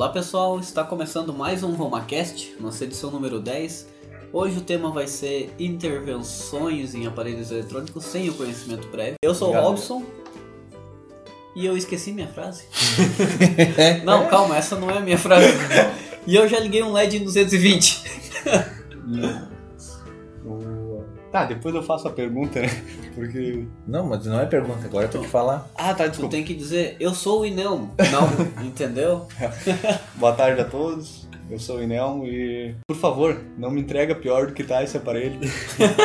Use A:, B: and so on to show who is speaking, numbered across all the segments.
A: Olá pessoal, está começando mais um RomaCast, nossa edição número 10. Hoje o tema vai ser intervenções em aparelhos eletrônicos sem o conhecimento prévio. Eu sou o
B: Obrigado.
A: Robson e eu esqueci minha frase. não, calma, essa não é a minha frase. E eu já liguei um LED em 220.
B: O- Tá, depois eu faço a pergunta, né? Porque.
C: Não, mas não é pergunta, agora eu tenho que falar.
B: Ah, tá,
A: Tu
B: desculpa.
A: tem que dizer, eu sou o Inelmo. Não, entendeu?
B: Boa tarde a todos. Eu sou o Inelmo e. Por favor, não me entrega pior do que tá esse aparelho.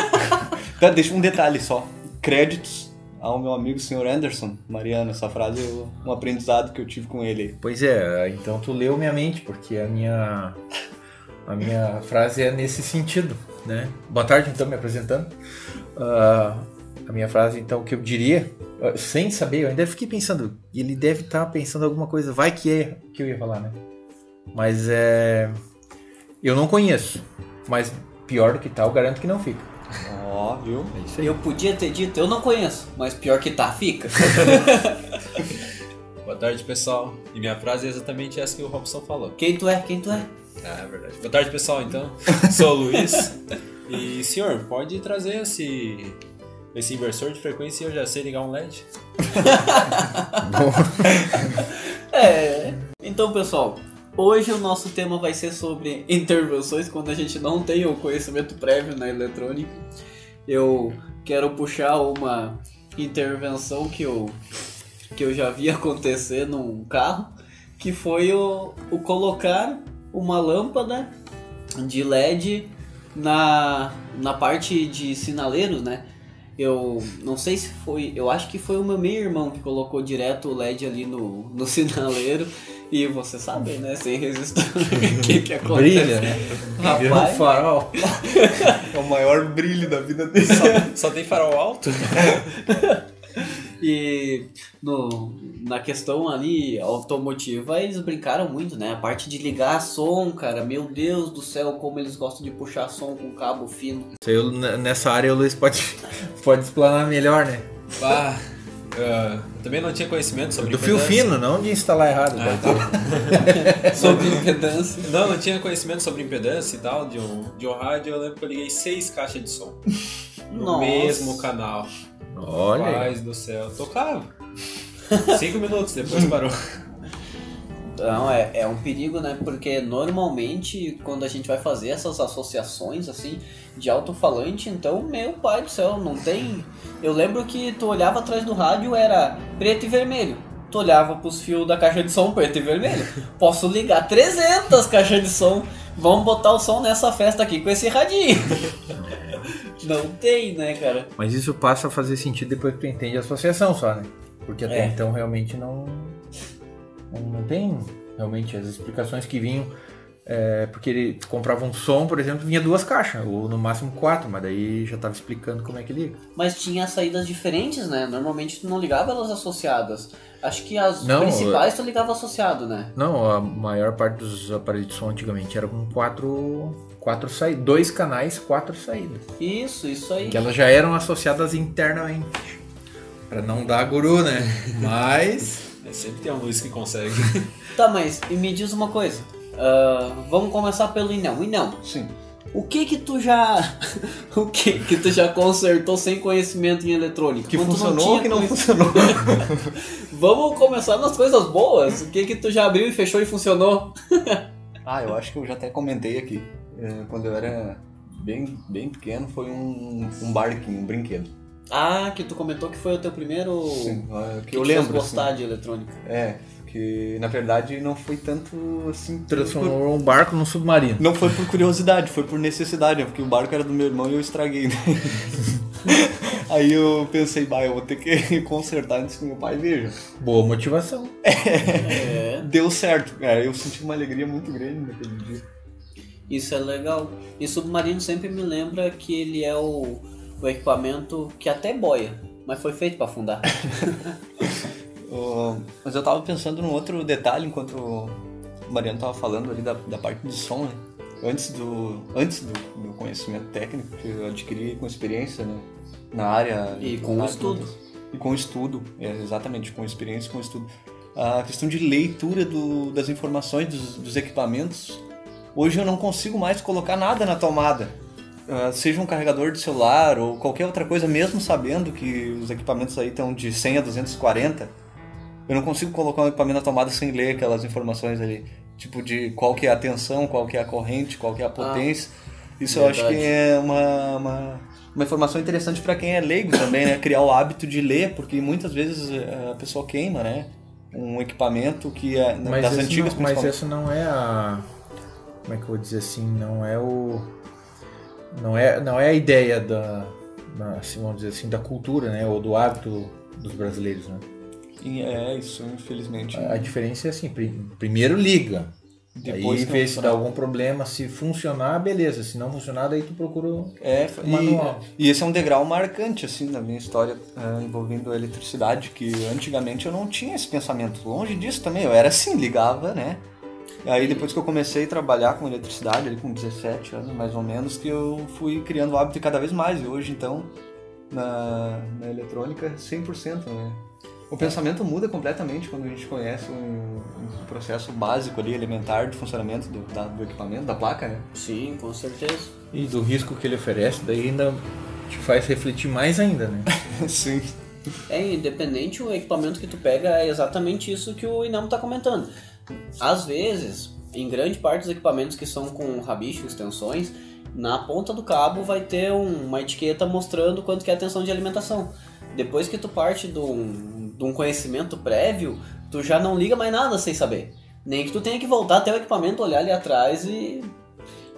B: tá, deixa um detalhe só. Créditos ao meu amigo Sr. Anderson. Mariano, essa frase é um aprendizado que eu tive com ele.
C: Pois é, então tu leu minha mente, porque a minha a minha frase é nesse sentido, né? Boa tarde, então, me apresentando. Ah, a minha frase, então, que eu diria, sem saber, eu ainda fiquei pensando, ele deve estar pensando alguma coisa, vai que é que eu ia falar, né? Mas é. Eu não conheço, mas pior do que tal, garanto que não fica.
B: Ó, viu?
C: É isso aí.
A: Eu podia ter dito, eu não conheço, mas pior que tá, fica.
D: Boa tarde, pessoal. E minha frase é exatamente essa que o Robson falou.
A: Quem tu é? Quem tu é?
D: Ah, é verdade. Boa tarde, pessoal, então. Sou o Luiz. E, senhor, pode trazer esse, esse inversor de frequência eu já sei ligar um LED?
A: É. Então, pessoal, hoje o nosso tema vai ser sobre intervenções quando a gente não tem o conhecimento prévio na eletrônica. Eu quero puxar uma intervenção que eu, que eu já vi acontecer num carro, que foi o, o colocar uma lâmpada de LED na, na parte de sinaleiros, né? Eu não sei se foi, eu acho que foi o meu meio-irmão que colocou direto o LED ali no, no sinaleiro. E você sabe, né? Sem resistor, o que que acontece?
C: Brilha, né? Vira um
A: Rapaz,
C: farol.
B: É o maior brilho da vida dele.
D: Só tem farol alto?
A: E no, na questão ali automotiva, eles brincaram muito, né? A parte de ligar som, cara, meu Deus do céu, como eles gostam de puxar som com cabo fino.
C: Eu- nessa área o Luiz pode, pode explanar melhor, né?
D: Ah, ah, eu também não tinha conhecimento sobre
C: Do fio fino, não de instalar errado.
D: Ah,
C: tá?
A: Sobre impedância.
D: Não, não tinha conhecimento sobre impedância e tal de um, de um rádio. Eu lembro que eu liguei seis caixas de som no
A: Nossa.
D: mesmo canal.
C: Olha.
D: Paz do céu. Tocava. Cinco minutos, depois parou.
A: Não, é, é um perigo, né? Porque normalmente quando a gente vai fazer essas associações assim de alto-falante, então, meu pai do céu, não tem. Eu lembro que tu olhava atrás do rádio era preto e vermelho. Tu olhava pros fios da caixa de som preto e vermelho. Posso ligar 300 caixas de som. Vamos botar o som nessa festa aqui com esse radinho. Não tem, né, cara?
C: Mas isso passa a fazer sentido depois que tu entende a associação só, né? Porque até
A: É.
C: então realmente não, não. não tem realmente as explicações que vinham. é, porque ele comprava um som, por exemplo, vinha duas caixas, ou no máximo quatro, mas daí já tava explicando como é que liga.
A: Mas tinha saídas diferentes, né? Normalmente tu não ligava elas associadas. Acho que as
C: Não,
A: principais tu ligava associado, né?
C: Não, a maior parte dos aparelhos de som antigamente era com quatro. Quatro saídas. Dois canais, quatro saídas.
A: Isso, isso aí.
C: Que elas já eram associadas internamente. Pra não dar guru, né? Mas.
D: Sempre tem um Luiz que consegue.
A: Tá, mas e me diz uma coisa. Ah, vamos começar pelo Inão. Inão,
B: Sim.
A: o que que tu já. o que que tu já consertou sem conhecimento em eletrônica?
B: Que
A: Quando
B: funcionou
A: tinha
B: ou que não funcionou?
A: Vamos começar nas coisas boas. O que que tu já abriu e fechou e funcionou?
B: Ah, eu acho que eu já até comentei aqui. É, Quando eu era bem, bem pequeno, foi um, um barquinho, um brinquedo.
A: Ah, que tu comentou que foi o teu primeiro.
B: Sim, é, que,
A: que
B: eu
A: te fez
B: lembro.
A: gostar
B: assim.
A: de eletrônica.
B: É, que na verdade não foi tanto assim. por-
C: Transformou um barco num submarino.
B: Não foi por curiosidade, foi por necessidade, né? porque o barco era do meu irmão e eu estraguei. né? Aí eu pensei, bah, eu vou ter que consertar antes que meu pai veja.
C: Boa motivação.
A: É.
B: Deu certo, cara. Eu senti uma alegria muito grande naquele dia.
A: Isso é legal. E submarino sempre me lembra que ele é o, o equipamento que até boia, mas foi feito para afundar.
B: Ó, mas eu tava pensando num outro detalhe enquanto o Mariano tava falando ali da, da parte de som, né? Antes do, antes do, do conhecimento técnico que eu adquiri com experiência né? na área.
A: E com estudo.
B: E com estudo, é, exatamente, com experiência com estudo. a questão de leitura do- das informações dos, dos equipamentos. Hoje eu não consigo mais colocar nada na tomada. Ah, seja um carregador de celular ou qualquer outra coisa, mesmo sabendo que os equipamentos aí estão de 100 a 240, eu não consigo colocar um equipamento na tomada sem ler aquelas informações ali. Tipo de qual que é a tensão, qual que é a corrente, qual que é a potência. Isso eu acho que
A: verdade.
B: é uma, uma, uma informação interessante para quem é leigo também, né? Criar o hábito de ler, porque muitas vezes eh, a pessoa queima, né? Um equipamento que é
C: Mas,
B: das antigas
C: não, mas essa não é a. Como é que eu vou dizer assim? Não é o. Não é, não é a ideia da. da- assim, vamos dizer assim, da cultura, né? Ou do hábito dos brasileiros, né?
B: É isso, infelizmente.
C: A, a diferença é assim, pri- primeiro liga.
B: Depois
C: aí vê se dá algum problema, se funcionar, beleza. Se não funcionar, daí tu procura o
B: É,
C: manual.
B: e, e esse é um degrau marcante, assim, na minha história ah, envolvendo a eletricidade, que antigamente eu não tinha esse pensamento. Longe disso também, eu era assim, ligava, né? Aí depois que eu comecei a trabalhar com eletricidade, ali com 17 anos mais ou menos, que eu fui criando o hábito cada vez mais. E hoje, então, na, na eletrônica, 100%, né? O pensamento muda completamente quando a gente conhece um, um processo básico ali, elementar de funcionamento do, da- do equipamento, da placa, né?
A: Sim, com certeza.
C: E do risco que ele oferece, daí ainda te faz refletir mais ainda, né?
B: Sim.
A: É, independente o equipamento que tu pega, é exatamente isso que o Inamo tá comentando. Às vezes, em grande parte dos equipamentos que são com rabicho, extensões, na ponta do cabo vai ter um- uma etiqueta mostrando quanto que é a tensão de alimentação. Depois que tu parte de um, de um conhecimento prévio, tu já não liga mais nada sem saber. Nem que tu tenha que voltar até o equipamento, olhar ali atrás e...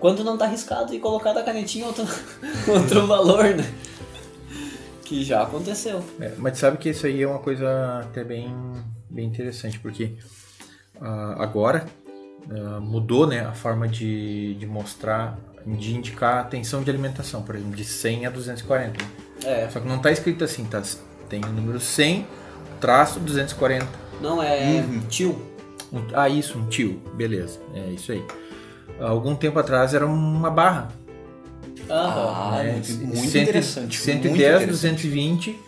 A: Quando não tá arriscado e colocar da canetinha outro, outro valor, né? Que já aconteceu.
C: É, mas sabe que isso aí é uma coisa até bem, bem interessante, porque agora ah, mudou né, a forma de, de mostrar, de indicar a tensão de alimentação, por exemplo, de 100 a 240.
A: É,
C: Só que não está escrito assim, tá, tem o número 100, traço 240.
A: não é tio.
C: Um- ah, isso, um tio, beleza, é isso aí. Algum tempo atrás era uma barra.
B: Ah,
C: né,
B: muito, muito
C: cento-
B: interessante.
C: 110,
B: muito interessante.
C: 220,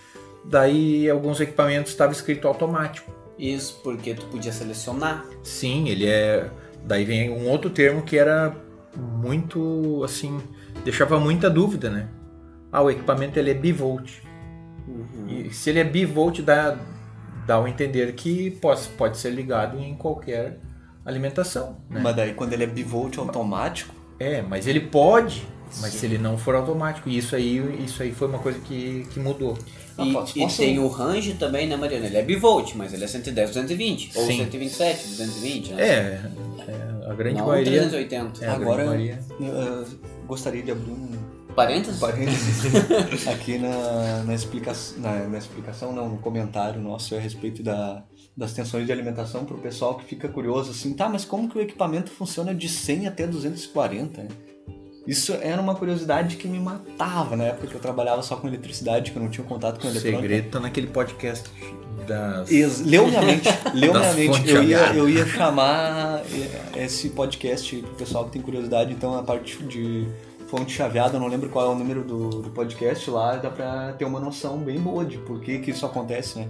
C: daí alguns equipamentos estava escrito automático.
A: Isso porque tu podia selecionar.
C: Sim, ele é. Daí vem um outro termo que era muito assim, deixava muita dúvida, né? Ah, o equipamento ele é bivolt. E se ele é bivolt dá dá a entender que pode, pode ser ligado em qualquer alimentação, né?
B: Mas daí quando ele é bivolt automático,
C: É, mas ele pode, mas se ele não for automático, e isso aí, isso aí foi uma coisa que, que mudou.
A: E,
B: posso-
A: e
B: posso-
A: tem o range também, né, Mariana? Ele é bivolt, mas ele é 110, 220. Ou
C: Sim.
A: 127, 220, né?
C: É, é, a grande
A: Não
C: maioria.
A: 380.
C: É, a
B: agora
C: grande maioria.
B: eu, gostaria de abrir um
A: Parênteses?
B: parênteses aqui na, na, explica, na, na explicação, não, no comentário nosso a respeito da, das tensões de alimentação para o pessoal que fica curioso assim, tá, mas como que o equipamento funciona de 100 até 240? Isso era uma curiosidade que me matava na época que eu trabalhava só com eletricidade, que eu não tinha contato com
C: O
B: eletrônica.
C: segredo tá naquele podcast das.
B: Ex- Leu minha mente, leu minha mente. Eu ia, eu ia chamar eh, esse podcast pro pessoal que tem curiosidade, então a parte de fonte chaveada, eu não lembro qual é o número do, do podcast lá, dá pra ter uma noção bem boa de por que, que isso acontece, né?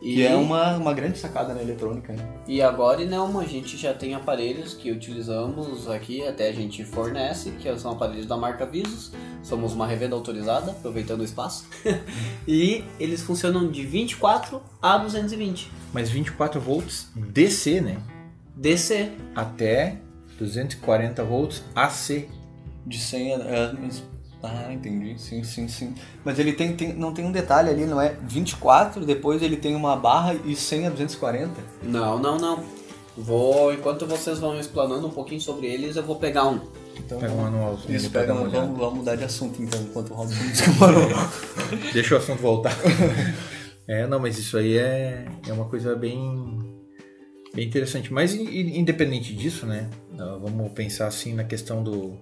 A: E,
B: Que é uma, uma grande sacada na eletrônica, né?
A: e agora, Nelmo, a gente já tem aparelhos que utilizamos aqui, até a gente fornece, que são aparelhos da marca Visos. Somos uma revenda autorizada, aproveitando o espaço. e eles funcionam de 24 a 220.
C: Mas 24 volts DC, né?
A: DC.
C: Até 240 volts AC.
B: De 100 a... Ah, entendi. Sim, sim, sim. Mas ele tem, tem- não tem um detalhe ali, não é 24, depois ele tem uma barra e 100 a 240?
A: Não, não, não. Vou, enquanto vocês vão explanando um pouquinho sobre eles, eu vou pegar um.
B: Então,
C: Pega um manualzinho
B: Isso, pega,
C: olhada.
B: vamos, vamos mudar de assunto então, enquanto o Robson manual.
C: Deixa o assunto voltar. é, não, mas isso aí é, é uma coisa bem, bem interessante. Mas in- in- independente disso, né? ah, Vamos pensar assim na questão do,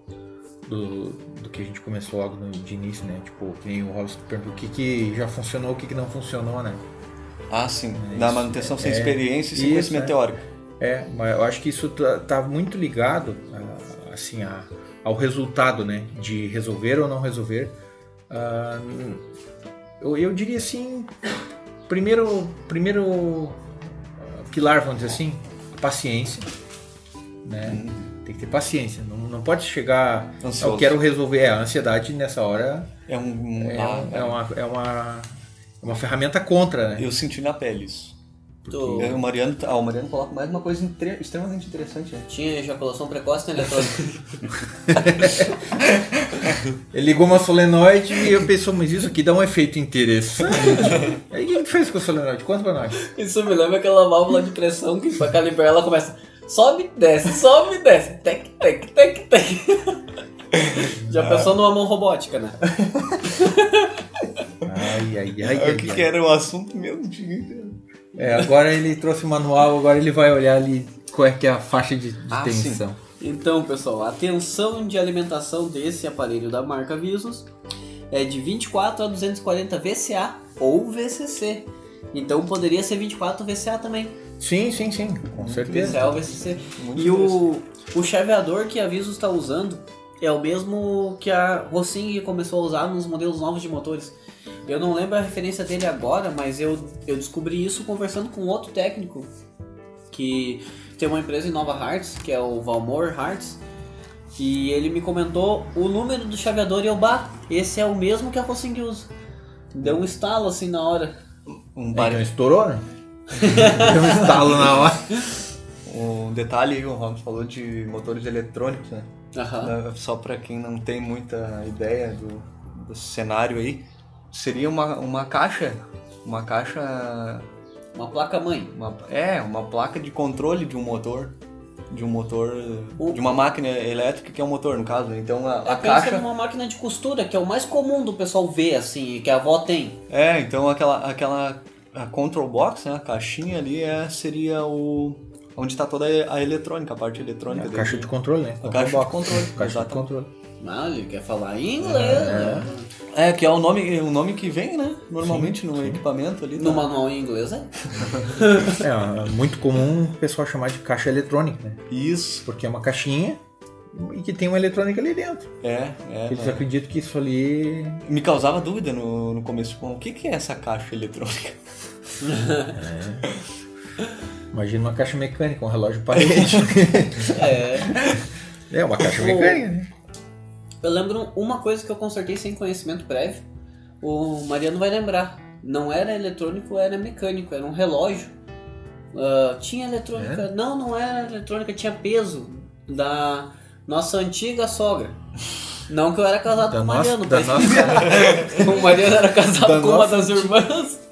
C: do, do que a gente começou logo no, de início, né? Tipo, que nem o Robson perguntou o que, que já funcionou, o que, que não funcionou, né?
B: Ah, sim.
C: É
B: Na
C: isso.
B: manutenção sem
C: É.
B: experiência e sem
C: Isso,
B: conhecimento
C: é.
B: teórico.
C: É, mas eu acho que isso tá, tá muito ligado a- assim a- ao resultado, né? De resolver ou não resolver. Ah, eu, eu diria assim, primeiro, primeiro ah, pilar, vamos dizer assim, a paciência, né? Tem que ter paciência, não, não pode chegar,
B: Ansioso.
C: eu quero resolver, é, a ansiedade nessa hora
B: É um. um-
C: é,
B: ah,
C: é uma, é, uma, é uma ferramenta contra, né?
B: Eu senti na pele isso. É, O Mariano, ah, o Mariano coloca mais uma coisa extremamente interessante. Né?
A: tinha ejaculação precoce na eletrônica.
C: Ele ligou uma solenoide e eu pensou, mas isso aqui dá um efeito interessante. Aí o que fez com a solenoide? Conta pra nós.
A: Isso me lembra aquela válvula de pressão que pra calibrar ela começa. Sobe, desce, sobe, desce. Tec, tec, tec, tec. Já pensou numa mão robótica, né?
C: Ai, ai, ai, ai,
B: o que,
C: ai.
B: que era o assunto mesmo?
C: É, agora ele trouxe o manual, agora ele vai olhar ali qual é que é a faixa de, de
B: Ah,
C: tensão.
A: Então, pessoal, a tensão de alimentação desse aparelho da marca Visus é de 24 a 240 VCA ou VCC. Então poderia ser 24 VCA também.
C: Sim, sim, sim, com certeza.
A: Ou VCC.
B: Muito
A: E o, o chaveador que a Visus está usando é o mesmo que a Rossing começou a usar nos modelos novos de motores. Eu não lembro a referência dele agora, mas eu, eu descobri isso conversando com outro técnico que tem uma empresa em Nova Hartz, que é o Valmor Hartz, e ele me comentou o número do chaveador e eu, bah, esse é o mesmo que a Rossing usa. Deu um estalo assim na hora.
B: Um,
C: É,
B: bar-
C: então estourou, né? Deu um estalo na hora.
B: um detalhe aí, o Ramos falou de motores eletrônicos, né? Só pra quem não tem muita ideia do, do cenário aí, seria uma, uma caixa, uma caixa,
A: Uma placa mãe.
B: uma, é, uma placa de controle de um motor, de um motor,
A: O-
B: de uma máquina elétrica que é um motor no caso. né? Então a, a
A: É, pensa
B: caixa,
A: numa máquina de costura, que é o mais comum do pessoal ver, assim, que a avó tem.
B: é, então aquela, aquela a control box, né, a caixinha ali é, seria o onde está toda a eletrônica, a parte eletrônica.
C: A
B: dele.
C: caixa de controle, né?
B: A caixa de
C: Box.
B: controle,
C: Caixa de
B: exatamente.
C: controle.
A: Ah, ele quer falar em inglês, né?
B: É, que é o nome, o nome que vem, né? Normalmente no equipamento ali.
A: No
B: tá?
A: manual em inglês, é?
C: É muito comum o pessoal chamar de caixa eletrônica, né?
B: Isso.
C: Porque é uma caixinha e que tem uma eletrônica ali dentro.
B: É, é.
C: Eles
B: né?
C: acreditam que isso ali
B: Me causava dúvida no, no começo. Bom, o que, que é essa caixa eletrônica?
C: Imagina uma caixa mecânica, um relógio de parede.
A: É.
C: é uma caixa mecânica, né?
A: Eu lembro uma coisa que eu consertei sem conhecimento prévio. O Mariano vai lembrar. Não era eletrônico, era mecânico, era um relógio. Ah, tinha eletrônica. Não, não era eletrônica, tinha peso da nossa antiga sogra. Não que eu era casado
C: Da
A: com o
C: nossa-
A: Mariano,
C: da
A: mas
C: nossa-
A: o Mariano era casado
C: Da
A: com uma
C: nossa
A: das irmãs.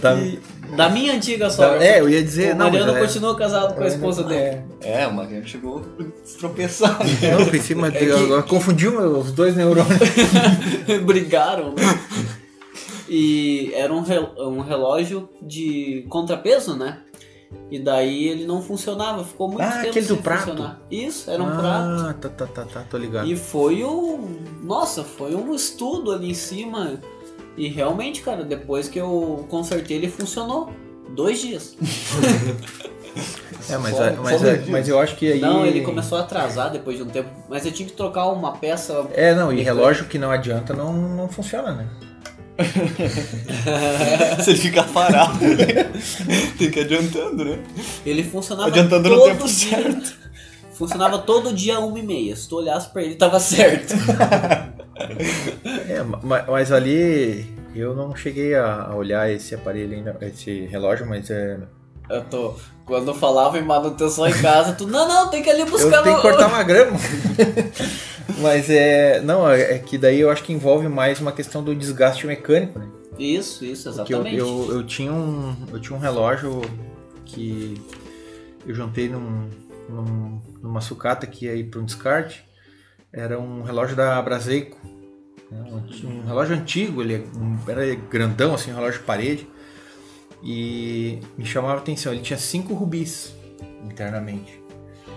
C: Da-
A: E da minha antiga sogra.
C: da- é, eu ia dizer,
A: o
C: não,
A: Mariano
C: é-
A: continua casado com a esposa dele.
B: É, o Mariano chegou a tropeçar.
C: É, não, eu pensei, mas
A: É que-
C: confundiu os dois neurônios.
A: Brigaram, né? E era um, rel- um relógio de contrapeso, né? E daí ele não funcionava, ficou muito
C: Ah,
A: tempo
C: aquele do prato.
A: funcionar. Isso, era um prato.
C: ah, tá, tá, tá, tá, tô ligado.
A: E foi um. Nossa, foi um estudo ali em cima. E realmente, cara, depois que eu consertei, ele funcionou. Dois dias.
C: É, mas,
B: Só-
C: é- mas,
B: dois
C: é- mas eu acho que aí.
A: Não, ele começou a atrasar depois de um tempo. Mas eu tinha que trocar uma peça.
C: É, não, e relógio que não adianta não, não funciona, né?
B: Se ele ficar parado, né? tem que ir adiantando, né?
A: Ele funcionava
B: Adiantando no
A: todo
B: tempo
A: dia. Funcionava todo dia uma e meia. Se tu olhasse pra ele, tava certo.
C: É, ma- mas, ali eu não cheguei a olhar esse aparelho ainda, esse relógio, mas é.
A: Eu tô. Quando eu falava em manutenção em casa, tu. Não, não, tem que ali
C: Eu
A: buscar
C: tenho
A: no-
C: que cortar uma grama. mas é. Não, é é que daí eu acho que envolve mais uma questão do desgaste mecânico, né?
A: Isso, isso,
C: Porque eu,
A: exatamente.
C: eu, eu tinha um, eu tinha um relógio que eu juntei num, num- numa sucata que ia ir para um descarte. Era um relógio da Braseico. né? Um, relógio antigo, ele é era grandão, assim, um relógio de parede. E me chamava a atenção, ele tinha cinco rubis internamente.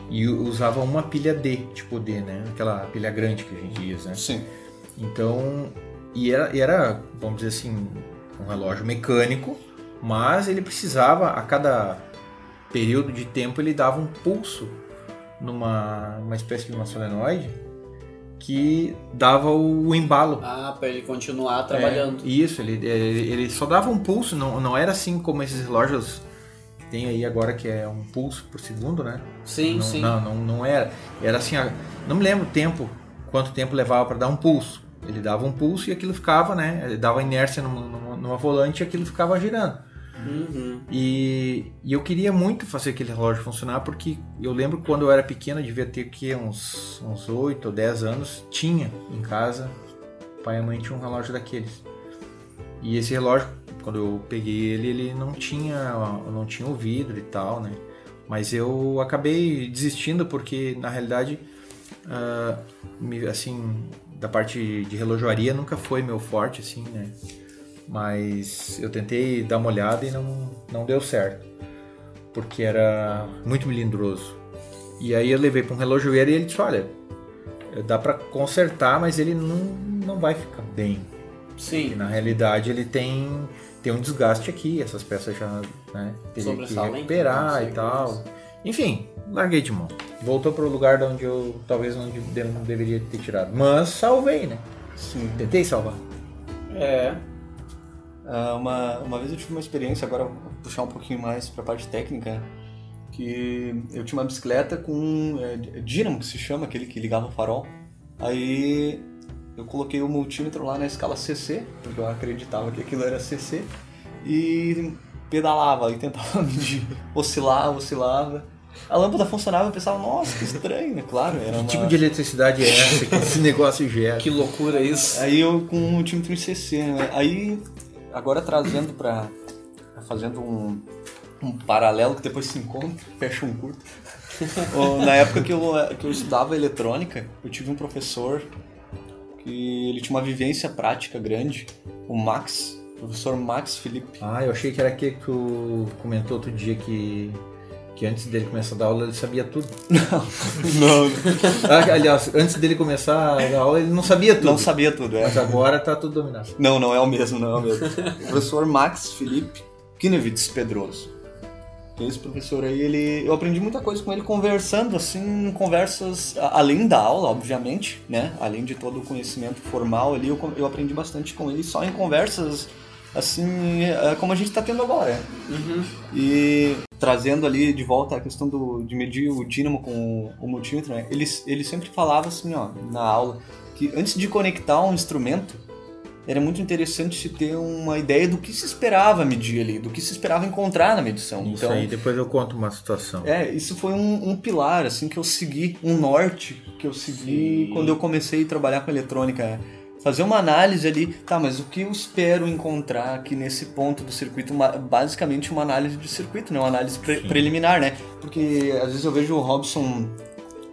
C: E usava uma pilha D, tipo D, né? Aquela pilha grande que a gente usa, né?
B: Sim.
C: Então, e era, e era, vamos dizer assim, um relógio mecânico, mas ele precisava, a cada período de tempo, ele dava um pulso numa uma espécie de uma solenoide que dava o, embalo.
A: Ah, pra ele continuar trabalhando.
C: É, isso, ele, ele, ele só dava um pulso, não, não era assim como esses relógios que tem aí agora que é um pulso por segundo, né?
A: Sim,
C: não,
A: sim.
C: Não, não, não era. Era assim, não me lembro o tempo, quanto tempo levava para dar um pulso. Ele dava um pulso e aquilo ficava, né? Ele dava inércia numa, numa, numa volante e aquilo ficava girando.
A: Uhum.
C: E, e eu queria muito fazer aquele relógio funcionar porque eu lembro quando eu era pequeno, eu devia ter que uns, uns 8 ou 10 anos, tinha em casa, pai e mãe tinham um relógio daqueles. E esse relógio, quando eu peguei ele, ele não tinha, não tinha o vidro e tal, né? Mas eu acabei desistindo porque na realidade, me- assim, da parte de relojoaria nunca foi meu forte, assim, né? Mas eu tentei dar uma olhada e não, não deu certo. Porque era muito melindroso. E aí eu levei para um relojoeiro e ele disse, olha, dá para consertar, mas ele não, não vai ficar bem.
A: Sim.
C: na realidade ele tem, tem um desgaste aqui, essas peças já né, teria que
A: Sobressalem,
C: recuperar e tal. Enfim, larguei de mão. Voltou para o lugar de onde eu talvez não, não deveria ter tirado. Mas salvei, né?
B: Sim.
C: Tentei salvar.
A: É.
B: Ah, uma, uma vez eu tive uma experiência, agora vou puxar um pouquinho mais pra parte técnica, que eu tinha uma bicicleta com é, dínamo, que se chama, aquele que ligava o farol. Aí eu coloquei o multímetro lá na escala CC, porque eu acreditava que aquilo era CC, e pedalava e tentava medir. Oscilava, oscilava. A lâmpada funcionava, eu pensava, nossa, que estranho, né? Claro, era
C: Que
B: uma...
C: tipo de eletricidade é essa que esse negócio gera?
A: Que loucura isso.
B: Aí eu com um multímetro em CC, né? Aí, agora trazendo pra. fazendo um, um paralelo que depois se encontra, fecha um curto. Na época que eu, que eu estudava eletrônica, eu tive um professor que ele tinha uma vivência prática grande, o Max, professor Max Felipe.
C: Ah, eu achei que era aquele que tu comentou outro dia que, que antes dele começar a dar aula ele sabia tudo.
B: Não,
C: Ah, aliás, antes dele começar a dar aula ele não sabia tudo.
B: não sabia tudo, é.
C: Mas agora tá tudo dominado.
B: Não, não é o mesmo, não é o mesmo. o professor Max Felipe Kinevitz Pedroso. Esse professor aí, ele, eu aprendi muita coisa com ele conversando, assim, em conversas além da aula, obviamente, né? Além de todo o conhecimento formal ali, eu, eu aprendi bastante com ele só em conversas, assim, é, como a gente está tendo agora.
A: Uhum.
B: E trazendo ali de volta a questão do, de medir o dínamo com o multímetro, né? ele, ele sempre falava assim, ó, na aula, que antes de conectar um instrumento, era muito interessante se ter uma ideia do que se esperava medir ali, do que se esperava encontrar na medição.
C: Isso
B: então,
C: aí, depois eu conto uma situação.
B: é, isso foi um, um pilar, assim, que eu segui, um norte que eu segui
A: Sim.
B: quando eu comecei a trabalhar com eletrônica. Fazer uma análise ali, tá, mas o que eu espero encontrar aqui nesse ponto do circuito? Uma- basicamente uma análise de circuito, né? Uma análise pre- preliminar, né? Porque às vezes eu vejo o Robson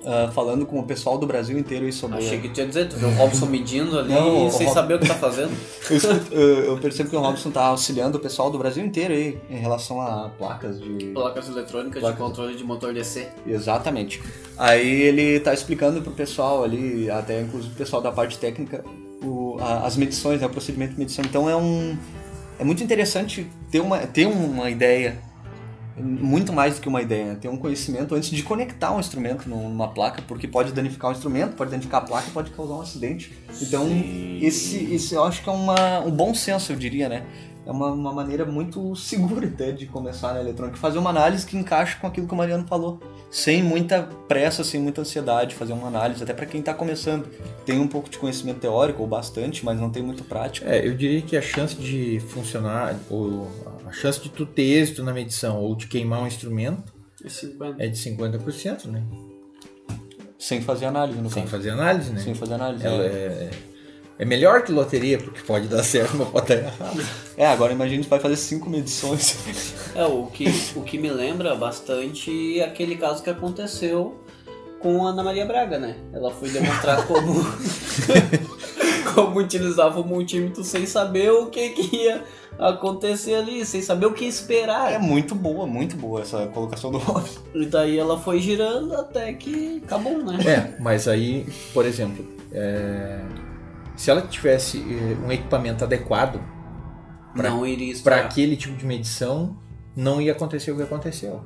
B: ah, falando com o pessoal do Brasil inteiro aí sobre...
A: Achei que tinha dizer, tu viu o Robson medindo ali
B: Não,
A: sem
B: Rob-
A: saber o que tá fazendo.
B: Eu- eu percebo que o Robson tá auxiliando o pessoal do Brasil inteiro aí em relação a placas de...
A: Placas eletrônicas
B: Placas.
A: de controle de motor DC.
B: Exatamente. Aí ele tá explicando pro pessoal ali, até inclusive o pessoal da parte técnica, o- a- as medições, né, o procedimento de medição. Então é um é muito interessante ter uma ter uma ideia muito mais do que uma ideia, né? ter um conhecimento antes de conectar um instrumento numa placa, porque pode danificar o instrumento, pode danificar a placa e pode causar um acidente. Então, esse, esse eu acho que é uma, um bom senso, eu diria, né? É uma, uma maneira muito segura até de começar na eletrônica. Fazer uma análise que encaixe com aquilo que o Mariano falou. Sem muita pressa, sem muita ansiedade, fazer uma análise, até para quem está começando. Tem um pouco de conhecimento teórico, ou bastante, mas não tem muito prático.
C: É, eu diria que a chance de funcionar, ou a chance de tu ter êxito na medição ou de queimar um instrumento
A: É 50.
C: é de 50%, né?
B: Sem fazer análise, no
C: Sem
B: caso.
C: fazer análise, né?
B: Sem fazer análise.
C: Ela
B: é.
C: é, é melhor que loteria, porque pode dar certo, mas pode dar errado.
B: É, agora imagina que vai fazer cinco medições.
A: É, o que, o que me lembra bastante é aquele caso que aconteceu com a Ana Maria Braga, né? Ela foi demonstrar como, como utilizava o multímetro sem saber o que, que ia acontecer ali, sem saber o que
B: É
A: esperar.
B: muito boa, muito boa essa colocação do Robson.
A: E daí ela foi girando até que acabou, né?
C: É, mas aí, por exemplo, é, se ela tivesse eh, um equipamento adequado para aquele tipo de medição, não ia acontecer o que aconteceu.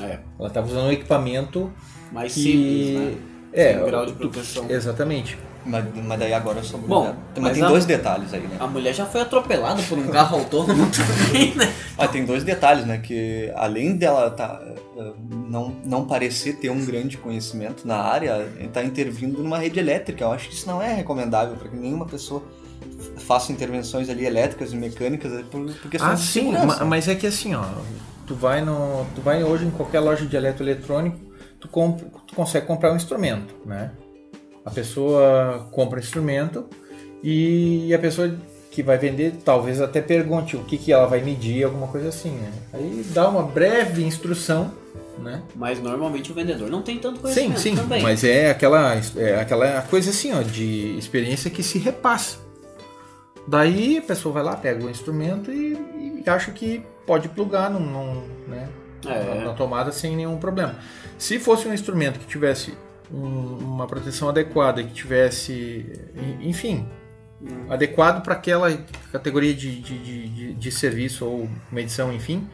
A: É,
C: Ela estava usando um equipamento
A: mais
C: que
A: simples, né?
C: é
A: Sem grau de
C: tu-
A: proteção.
C: exatamente.
B: Mas, mas daí agora eu sou
A: Bom,
B: Mas,
A: mas
B: tem
A: a-
B: dois detalhes aí, né?
A: A mulher já foi atropelada por um carro autônomo também, né?
B: Ah, tem dois detalhes, né? Que além dela tá, eh, não, não parecer ter um grande conhecimento na área, está intervindo numa rede elétrica. Eu acho que isso não é recomendável para que nenhuma pessoa faça intervenções ali elétricas e mecânicas eh, por, por questão
C: Ah,
B: de
C: sim, mas é que assim, ó, tu vai no, tu vai hoje em qualquer loja de eletroeletrônico, tu, compra, tu consegue comprar um instrumento, né? A pessoa compra o instrumento e a pessoa que vai vender talvez até pergunte o que, que ela vai medir, alguma coisa assim, né? Aí dá uma breve instrução, né?
A: Mas normalmente o vendedor não tem tanto
C: Sim,
A: conhecimento
C: sim,
A: também.
C: mas é aquela, é aquela coisa assim, ó, de experiência que se repassa. Daí a pessoa vai lá, pega o instrumento e, e acha que pode plugar num, num, né,
A: É.
C: na tomada sem nenhum problema. Se fosse um instrumento que tivesse um- uma proteção adequada, que tivesse, en- enfim, adequado para aquela categoria de, de, de, de- serviço ou medição, enfim,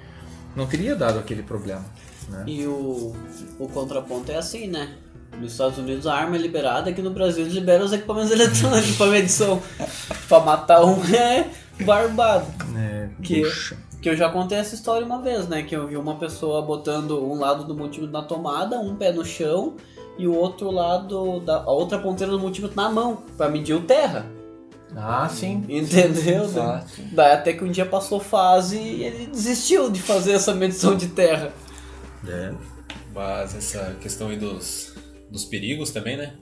C: não teria dado aquele problema. Né?
A: E o, o contraponto é assim, né? Nos Estados Unidos a arma é liberada, aqui no Brasil eles liberam os equipamentos eletrônicos pra medição. pra matar um é barbado.
C: É,
A: Que-
C: puxa.
A: Que eu já contei essa história uma vez, né? Que eu vi uma pessoa botando um lado do multímetro na tomada, um pé no chão e o outro lado, da, a outra ponteira do multímetro na mão, pra medir o terra.
C: Ah, sim.
A: Entendeu?
B: Sim.
A: Daí até que um dia passou fase e ele desistiu de fazer essa medição de terra.
C: É.
D: Mas essa questão aí dos, dos perigos também, né?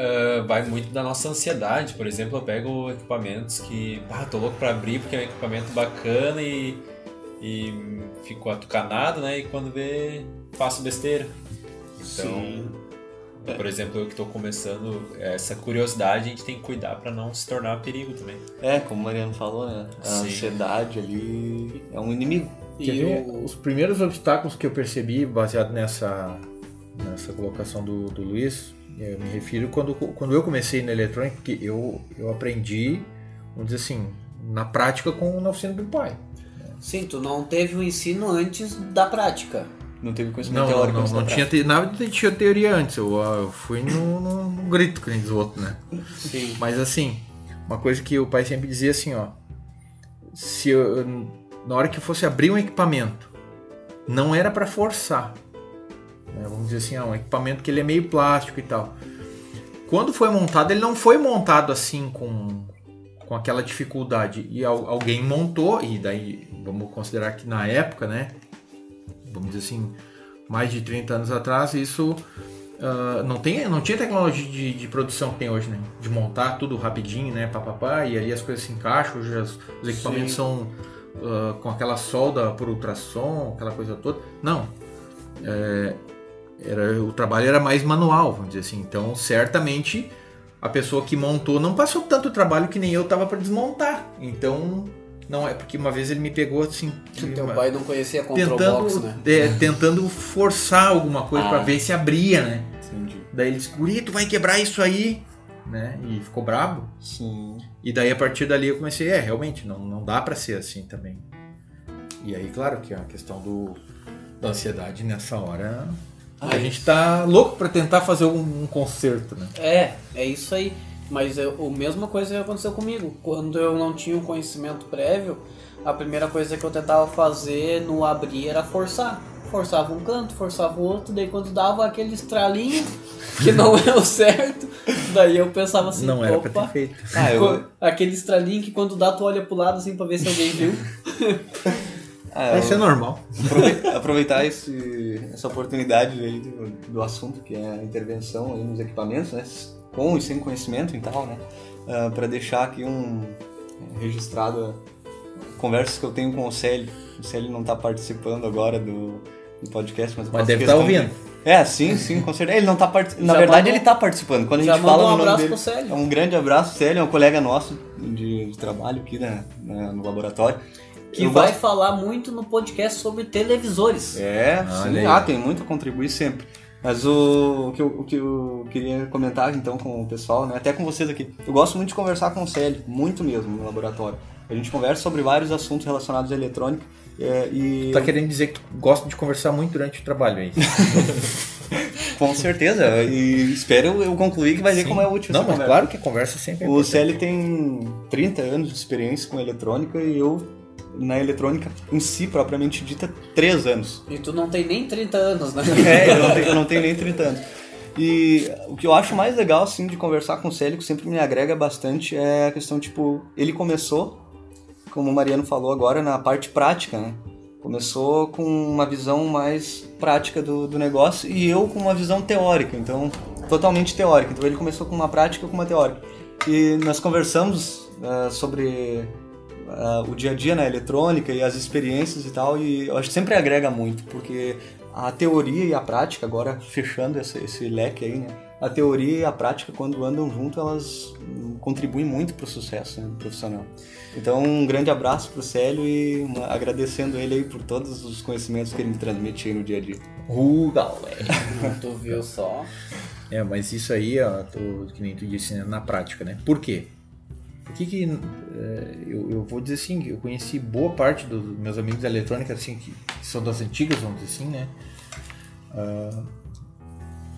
D: Ah, vai muito da nossa ansiedade. Por exemplo, eu pego equipamentos que. Ah, tô louco pra abrir porque é um equipamento bacana e. E fico atucanado, né? E quando vê, faço besteira. Então, por exemplo, eu que tô começando, essa curiosidade a gente tem que cuidar pra não se tornar perigo também.
B: É, como o Mariano falou, né? A
D: Sim.
B: ansiedade ali é um inimigo.
A: E o,
C: Os primeiros obstáculos que eu percebi, baseado nessa, nessa colocação do, do Luiz, eu me refiro quando, quando eu comecei na eletrônica, porque eu, eu aprendi, vamos dizer assim, na prática com na oficina do pai.
A: sim, tu não teve o ensino antes da prática.
B: Não teve conhecimento
C: Não, não,
B: teórico
C: não,
B: da
C: não tinha, te, nada tinha teoria antes, eu, ah, eu fui no, no, no grito, que nem diz o outro, né?
A: Sim.
C: Mas assim, uma coisa que o pai sempre dizia assim, ó, se eu, na hora que eu fosse abrir um equipamento, não era para forçar. né? Vamos dizer assim, ah, um equipamento que ele é meio plástico e tal. Quando foi montado, ele não foi montado assim com, com aquela dificuldade. E al- alguém montou, e daí vamos considerar que na época, né? Vamos dizer assim, mais de 30 anos atrás, isso ah, não, tem, não tinha tecnologia de, de produção que tem hoje, né? De montar tudo rapidinho, né? Papapá, e ali as coisas se encaixam, hoje as- os equipamentos
B: Sim.
C: são ah, com aquela solda por ultrassom, aquela coisa toda. Não. É, era, o trabalho era mais manual, vamos dizer assim. Então, certamente, a pessoa que montou não passou tanto trabalho que nem eu tava para desmontar. Então, não é porque uma vez ele me pegou assim.
A: Teu pai não conhecia Control
C: tentando,
A: Box, né?
C: é, tentando forçar alguma coisa
A: Ah.
C: pra ver se abria, né?
B: Entendi.
C: Daí ele disse, Guri, tu vai quebrar isso aí, né? E ficou brabo.
B: Sim.
C: E daí a partir dali eu comecei, é, realmente, não, não dá pra ser assim também. E aí, claro que a questão do, da ansiedade nessa hora. a gente tá louco pra tentar fazer um, um concerto, né?
A: É, é isso aí. Mas eu, a mesma coisa aconteceu comigo. Quando eu não tinha o conhecimento prévio, a primeira coisa que eu tentava fazer no abrir era forçar. Forçava um canto, forçava o outro, daí quando dava aquele estralinho que não é o certo, daí eu pensava assim,
C: não era
A: opa,
C: pra ter feito.
B: Ah, eu,
A: aquele estralinho que quando dá tu olha pro lado assim pra ver se alguém viu.
B: ah, eu-
C: Isso é normal.
B: Aprove- aproveitar esse, essa oportunidade aí do, do assunto que é a intervenção aí nos equipamentos, né? Com e sem conhecimento e tal, né? para deixar aqui um é, registrado a- conversas que eu tenho com o Célio. O Célio não está participando agora do, do podcast, mas
C: Mas deve estar
B: de-
C: ouvindo.
B: É, sim, sim, com certeza. Ele não tá participando. Na verdade,
A: mandou-
B: ele tá participando. Quando a
A: já
B: gente fala
A: um
B: no nome
A: abraço
B: dele,
A: pro Célio.
B: é um grande abraço, Célio, é um colega nosso de, de trabalho aqui né, na- no laboratório.
A: Que
B: Eu
A: vai
B: gosto-
A: falar muito no podcast sobre televisores.
B: É,
C: Olha
B: sim. Ah, tem muito a contribuir sempre. Mas o, o que eu, o que eu queria comentar então com o pessoal, né, até com vocês aqui. Eu gosto muito de conversar com o Célio, muito mesmo, no laboratório. A gente conversa sobre vários assuntos relacionados à eletrônica. é, e
C: Tá querendo dizer que gosta de conversar muito durante o trabalho aí.
B: Com certeza. E espero eu concluir que vai ver
C: Sim.
B: como é útil
C: Não, mas
B: conversa.
C: claro que conversa sempre é
B: O. Célio tem 30 anos de experiência com eletrônica e eu, na eletrônica em si, propriamente dita, 3 anos.
A: E tu não tem nem 30 anos, né?
B: É, eu não tenho, eu não tenho nem 30 anos. E o que eu acho mais legal, assim, de conversar com o Célio, que sempre me agrega bastante, é a questão, tipo, ele começou, como o Mariano falou agora, na parte prática, né? Começou com uma visão mais prática do, do negócio e eu com uma visão teórica, então, totalmente teórica. Então ele começou com uma prática e com uma teórica. E nós conversamos ah, sobre ah, o dia a dia na eletrônica e as experiências e tal, e eu acho que sempre agrega muito, porque a teoria e a prática, agora fechando esse, esse leque aí, né? A teoria e a prática, quando andam junto, elas contribuem muito para o sucesso né, profissional. Então, um grande abraço pro Célio e uma- agradecendo ele aí por todos os conhecimentos que ele me transmite aí no dia a dia.
C: Uh, galera.
A: tu viu só.
C: É, mas isso aí, ó, tu- que nem tu disse, né, na prática, né? Por quê? Por que que, é, eu, eu vou dizer assim, eu conheci boa parte dos meus amigos da eletrônica, assim, que são das antigas, vamos dizer assim, né? Ah,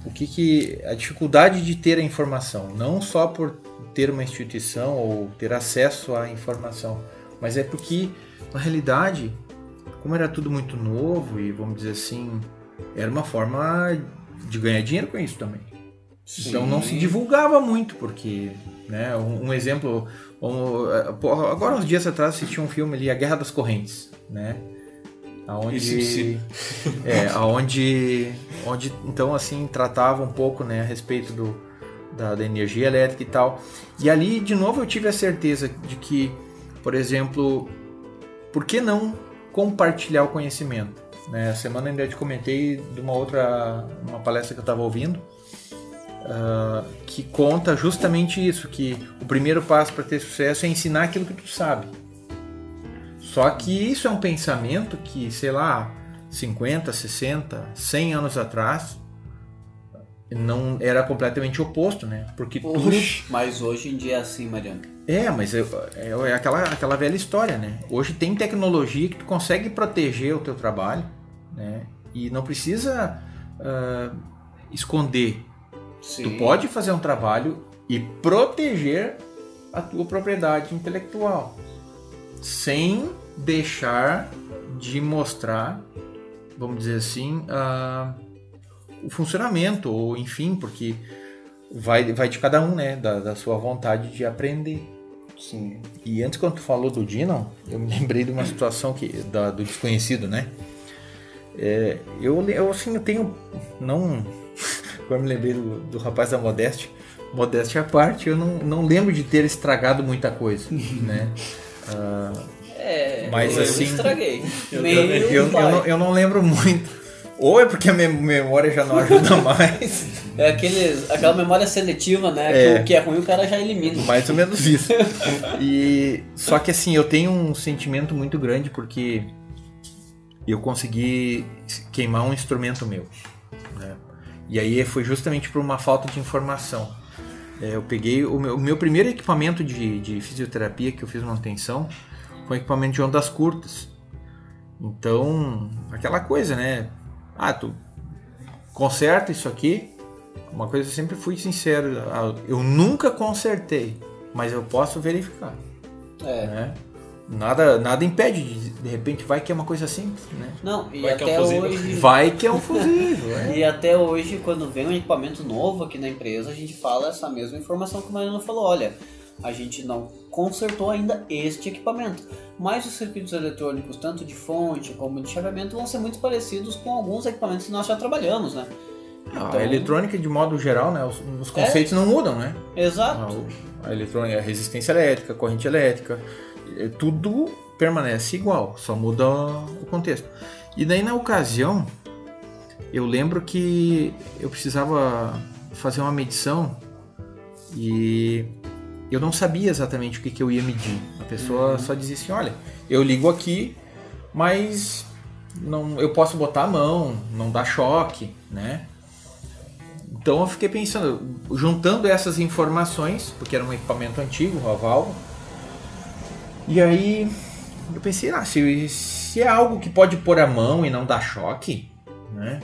C: o que que, a dificuldade de ter a informação, não só por ter uma instituição ou ter acesso à informação, mas é porque, na realidade, como era tudo muito novo e, vamos dizer assim, era uma forma de ganhar dinheiro com isso também. Então não se divulgava muito, porque, né, um, um exemplo, um, eh, agora uns dias atrás assisti um filme ali, A Guerra das Correntes, né? Aonde,
B: Isso,
C: é, aonde, onde então assim tratava um pouco, né, a respeito do, da, da energia elétrica e tal. E ali de novo eu tive a certeza de que, por exemplo, por que não compartilhar o conhecimento? Né? A semana ainda te comentei de uma outra uma palestra que eu estava ouvindo ah, que conta justamente isso, que o primeiro passo para ter sucesso é ensinar aquilo que tu sabe. Só que isso é um pensamento que, sei lá, 50, 60, 100 anos atrás não era completamente oposto, né? Porque tudo
A: Oxi, mas hoje em dia é assim, Mariano.
C: é, mas é, é- é aquela, aquela velha história, né? Hoje tem tecnologia que tu consegue proteger o teu trabalho, né? E não precisa ah, esconder.
A: Sim.
C: Tu pode fazer um trabalho e proteger a tua propriedade intelectual sem deixar de mostrar, vamos dizer assim, o funcionamento, ou enfim, porque vai, vai de cada um, né? Da, da sua vontade de aprender.
B: Sim.
C: E antes, quando tu falou do Dinon, eu me lembrei de uma situação que, da- do desconhecido, né? É, eu, eu, assim, eu tenho. Não. Agora me lembrei do, do rapaz da Modeste. Modéstia à parte, eu não, não lembro de ter estragado muita coisa, né? Ah,
A: É,
C: Mas
A: eu
C: assim,
A: estraguei.
C: eu, eu, eu, não, eu não lembro muito. Ou é porque a minha memória já não ajuda mais.
A: É aqueles, aquela memória seletiva, né?
C: É.
A: Que o que é ruim o cara já elimina.
C: Mais ou menos isso. E só que assim, eu tenho um sentimento muito grande porque eu consegui queimar um instrumento meu. né? E aí foi justamente por uma falta de informação. É, eu peguei o meu, o meu primeiro equipamento de, de fisioterapia que eu fiz manutenção foi um equipamento de ondas curtas. Então, aquela coisa, né? Ah, tu conserta isso aqui. Uma coisa eu sempre fui sincero, eu nunca consertei, mas eu posso verificar,
A: É.
C: né? Nada, nada impede, de, de repente vai que é uma coisa simples, né?
A: Não, e
D: Vai que é um
A: até
D: fusível.
A: hoje.
C: Vai que é um fusível, é.
A: E até hoje, quando vem um equipamento novo aqui na empresa, a gente fala essa mesma informação que o Mariano falou. Olha, a gente não consertou ainda este equipamento, mas os circuitos eletrônicos, tanto de fonte como de chaveamento, vão ser muito parecidos com alguns equipamentos que nós já trabalhamos, né? Então-
C: A eletrônica, de modo geral, né? Os, os conceitos não mudam, né?
A: Exato.
C: A, a eletrônica, a resistência elétrica, a corrente elétrica, é, tudo permanece igual, só muda o contexto. E daí na ocasião, eu lembro que eu precisava fazer uma medição e eu não sabia exatamente o que, que eu ia medir. A pessoa só dizia assim, olha, eu ligo aqui, mas não, eu posso botar a mão, não dá choque, né? Então eu fiquei pensando, juntando essas informações, porque era um equipamento antigo, uma válvula, e aí eu pensei, ah, se, se é algo que pode pôr a mão e não dar choque, né?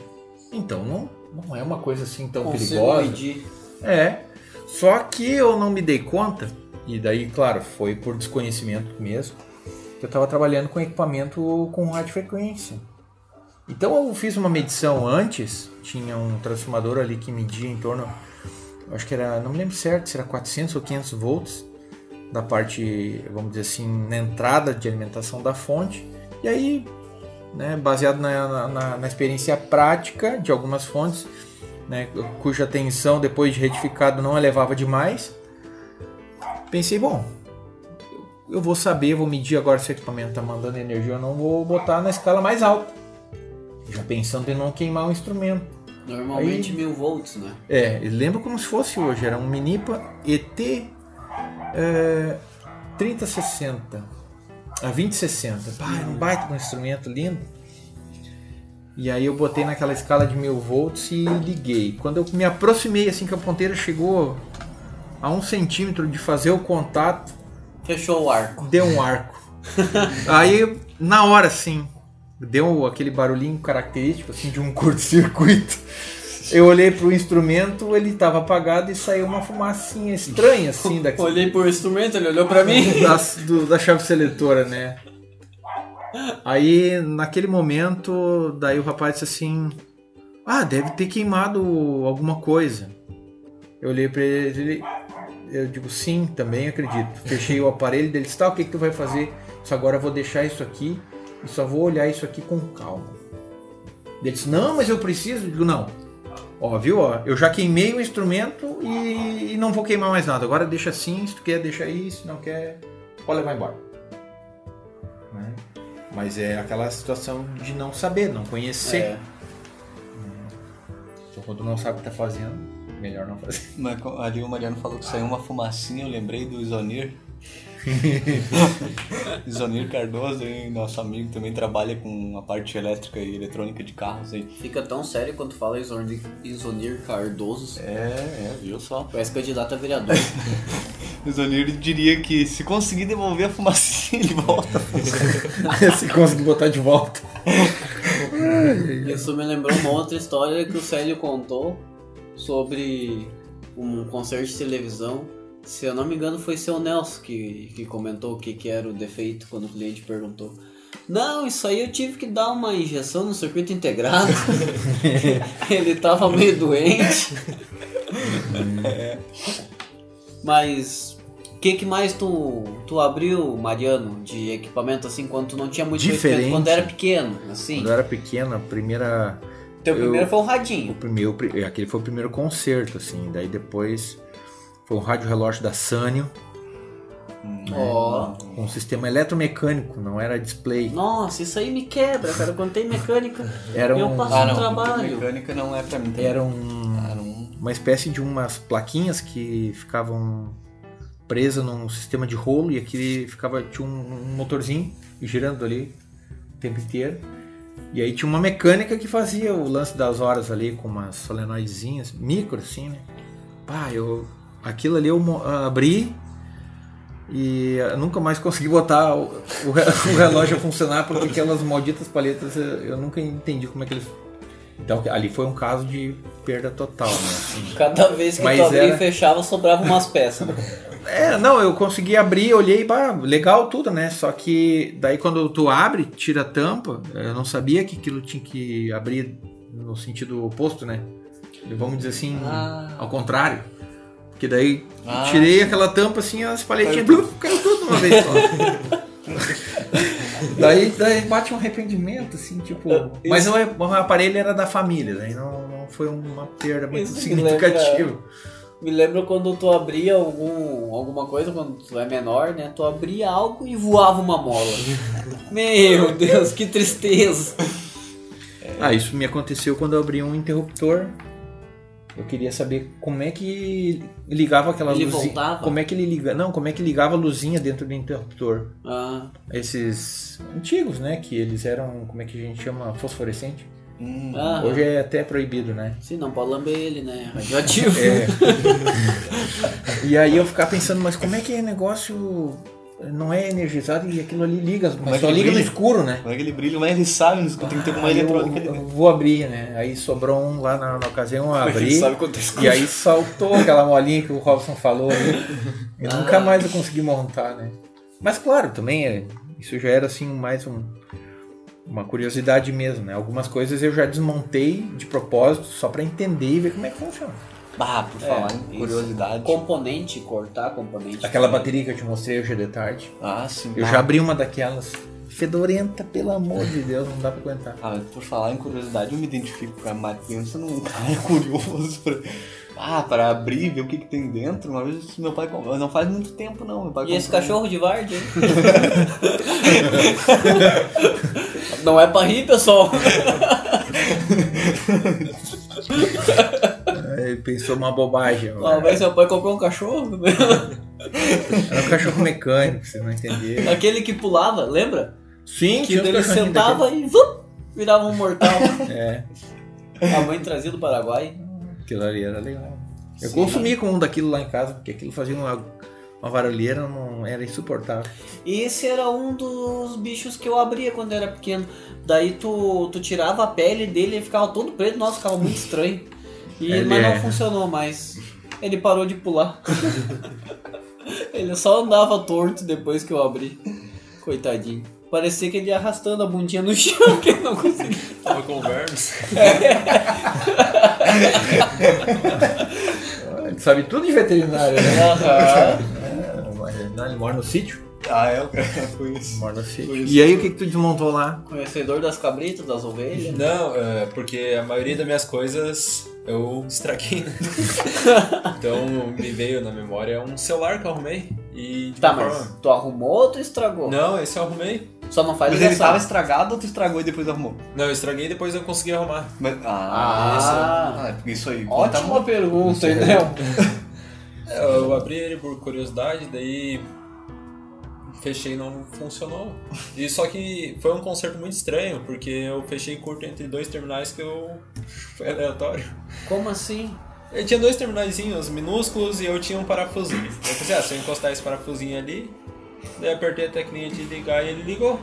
C: Então não, não é uma coisa assim tão
A: Consigo
C: perigosa.
A: medir.
C: É. Só que eu não me dei conta, e daí, claro, foi por desconhecimento mesmo, que eu estava trabalhando com equipamento com radiofrequência. Então eu fiz uma medição antes, tinha um transformador ali que media em torno, acho que era, não me lembro certo, se era 400 ou 500 volts da parte, vamos dizer assim, na entrada de alimentação da fonte. E aí, né, baseado na, na, na experiência prática de algumas fontes, né, cuja tensão depois de retificado não elevava demais, pensei, bom, eu vou saber, vou medir agora se o equipamento está mandando energia ou não, vou botar na escala mais alta. Já pensando em não queimar o instrumento.
A: Normalmente
C: Aí-
A: mil volts, né?
C: É, eu lembro como se fosse hoje, era um Minipa ET é, 3060 a 2060. Pá, um baita de um instrumento lindo. E aí eu botei naquela escala de mil volts e liguei. Quando eu me aproximei, assim que a ponteira chegou a um centímetro de fazer o contato,
A: Fechou o arco.
C: deu um arco. Aí, na hora, assim, deu aquele barulhinho característico, assim, de um curto-circuito. Eu olhei pro instrumento, ele tava apagado e saiu uma fumacinha estranha, assim, daqui,
A: Olhei pro instrumento, ele olhou pra mim.
C: da, do- da chave seletora, né? Aí, naquele momento, daí o rapaz disse assim: Ah, deve ter queimado alguma coisa. Eu olhei pra ele, ele- eu digo: Sim, também acredito. Fechei o aparelho dele, disse: Tá, o que, que tu vai fazer? Isso agora eu vou deixar isso aqui e só vou olhar isso aqui com calma. Ele disse: Não, mas eu preciso. Eu digo: Não. Ó, viu? Ó, eu já queimei o instrumento e, e não vou queimar mais nada. Agora deixa assim, se tu quer, deixa aí, se não quer, pode levar embora. Né? Mas é aquela situação de não saber, não conhecer.
A: É.
C: Então quando não sabe o que tá fazendo, melhor não fazer.
B: Mas ali o Mariano falou que saiu uma fumacinha, eu lembrei do Isonir. Isonir Cardoso, hein, nosso amigo, também trabalha com a parte elétrica e eletrônica de carros aí.
A: Fica tão sério quando fala Isonir, Isonir Cardoso.
B: É, é, viu só.
A: Parece candidato a vereador.
B: Isonir diria que se conseguir devolver a fumacinha, ele volta.
C: Se conseguir botar de volta.
A: Isso me lembrou uma outra história que o Célio contou sobre um concerto de televisão. Se eu não me engano, foi seu Nelson que, que comentou o que, que era o defeito quando o cliente perguntou. Não, isso aí eu tive que dar uma injeção no circuito integrado. Ele tava meio doente. Mas o que, que mais tu, tu abriu, Mariano, de equipamento assim quando tu não tinha muito
C: Diferente.
A: Quando era pequeno, assim?
C: Quando eu era pequeno, a primeira.
A: Teu
C: eu-
A: primeiro foi um
C: O
A: radinho.
C: primeiro, pri- aquele foi o primeiro concerto, assim. Daí depois foi um rádio relógio da Sanyo,
A: Ó.
C: com um sistema eletromecânico, não era display.
A: Nossa, isso aí me quebra, cara. Quando tem mecânica,
C: Era
A: eu
C: um-
A: passo
B: Ah,
A: um
B: não,
A: trabalho.
B: mecânica não é pra mim também.
C: Era um,
B: Era um-
C: uma espécie de umas plaquinhas que ficavam presas num sistema de rolo e aqui ficava tinha um, um motorzinho girando ali o tempo inteiro. E aí tinha uma mecânica que fazia o lance das horas ali com umas solenoidezinhas, micro assim, né? Pá, eu aquilo ali eu abri e nunca mais consegui botar o, o re- o relógio a funcionar porque aquelas malditas palhetas eu, eu nunca entendi como é que eles então ali foi um caso de perda total, né? assim.
A: Cada vez que
C: Mas
A: tu abria
C: era-
A: e fechava, sobrava umas peças. né?
C: É, não, eu consegui abrir, olhei, pá, legal tudo, né? Só que daí quando tu abre, tira a tampa, eu não sabia que aquilo tinha que abrir no sentido oposto, né? Vamos dizer assim,
A: Ah.
C: ao contrário. Porque daí
B: Ah,
C: tirei aquela tampa assim, as palhetinhas,
B: Caiu
C: bluf, caiu tudo de uma vez só. daí, daí bate um arrependimento, assim, tipo. Mas o, o aparelho era da família, daí não, não foi uma perda muito
A: Isso
C: significativa.
A: Me lembro quando tu abria algum, alguma coisa, quando tu é menor, né? Tu abria algo e voava uma mola. Meu Deus, que tristeza.
C: Ah, isso me aconteceu quando eu abri um interruptor. Eu queria saber como é que ligava aquela
A: Ele
C: luzinha.
A: voltava?
C: Como é que ele liga? Não, como é que ligava a luzinha dentro do interruptor?
A: Ah,
C: Esses antigos, né? Que eles eram, como é que a gente chama? Fosforescente.
B: Hum,
A: ah.
C: Hoje é até proibido, né?
A: Sim, não pode lamber ele, né? Radioativo.
C: É. e aí eu ficava pensando, mas como é que é negócio não é energizado e aquilo ali liga, mas
B: é
C: só liga no
B: brilha?
C: escuro, né?
B: Como é que ele brilha, mas ele sabe, no escuro, tem que ter uma
C: eu,
B: eletrônica ali.
C: eu vou abrir, né? Aí sobrou um lá na, na ocasião, eu abri.
A: Sabe quanto é escuro?
C: E aí saltou aquela molinha que o Robson falou ali. E
A: Ah.
C: nunca mais eu consegui montar, né? Mas claro, também é, isso já era assim mais um, uma curiosidade mesmo, né? Algumas coisas eu já desmontei de propósito só pra entender e ver como é que funciona.
B: Ah, por
A: É,
B: falar
A: isso.
B: em curiosidade.
A: Componente, cortar componente.
C: Aquela bateria que eu te mostrei hoje de tarde.
B: Ah, sim.
C: Eu
B: ah.
C: já abri uma daquelas. Fedorenta, pelo amor de Deus, não dá pra aguentar.
B: Ah, por falar em curiosidade, eu me identifico com a. Pensa num cara curioso pra... Ah, para abrir e ver o que, que tem dentro. Uma vez meu pai comprou. Não faz muito tempo, não. Meu pai
A: E esse
B: comprou-
A: cachorro de Vard, hein? Não é pra rir, pessoal.
C: Ele pensou uma bobagem.
A: Vez seu pai comprou um cachorro.
C: Era um cachorro mecânico, você não entendeu.
A: Aquele que pulava, lembra?
C: Sim,
A: Que ele sentava e vup, virava um mortal.
C: daquele. É,
A: A mãe trazia do Paraguai.
C: aquilo ali era legal. Eu
A: Sim.
C: consumi com um daquilo lá em casa, porque aquilo fazia uma, uma barulheira, não era insuportável.
A: E esse era um dos bichos que eu abria quando era pequeno. Daí tu, tu tirava a pele dele e ficava todo preto, nossa, ficava muito estranho. E,
C: Ele
A: mas não
C: é-
A: funcionou mais. Ele parou de pular. ele só andava torto depois que eu abri. Coitadinho. Parecia que ele ia arrastando a bundinha no chão, que ele não conseguia.
D: Tava com vermes.
C: Ele sabe tudo de veterinário, né?
A: Aham.
C: Não, ele mora no sítio.
B: Ah, é, o cara foi isso.
C: Mora no sítio.
B: Foi isso.
C: E aí o que, que tu desmontou lá?
A: Conhecedor das cabritas, das ovelhas.
D: Não, é, porque a maioria das minhas coisas eu estraguei, né? então me veio na memória um celular que eu arrumei. E
A: Tá, mas
D: forma-
A: tu arrumou ou tu estragou?
D: Não, esse eu arrumei.
A: Só não faz
B: Mas ele tava estragado ou tu estragou e depois arrumou?
D: Não, eu estraguei e depois eu consegui arrumar.
B: Mas,
A: Ah.
B: ah, ah, é isso aí.
A: Ótima pergunta, hein, Léo?
D: É, Eu abri ele por curiosidade, daí fechei e não funcionou. E só que foi um conserto muito estranho, porque eu fechei curto entre dois terminais que eu foi aleatório.
A: Como assim?
D: Ele tinha dois terminaizinhos minúsculos e eu tinha um parafusinho. Eu pensei, ah, se eu encostar esse parafusinho ali, daí eu apertei a tecninha de ligar e ele ligou.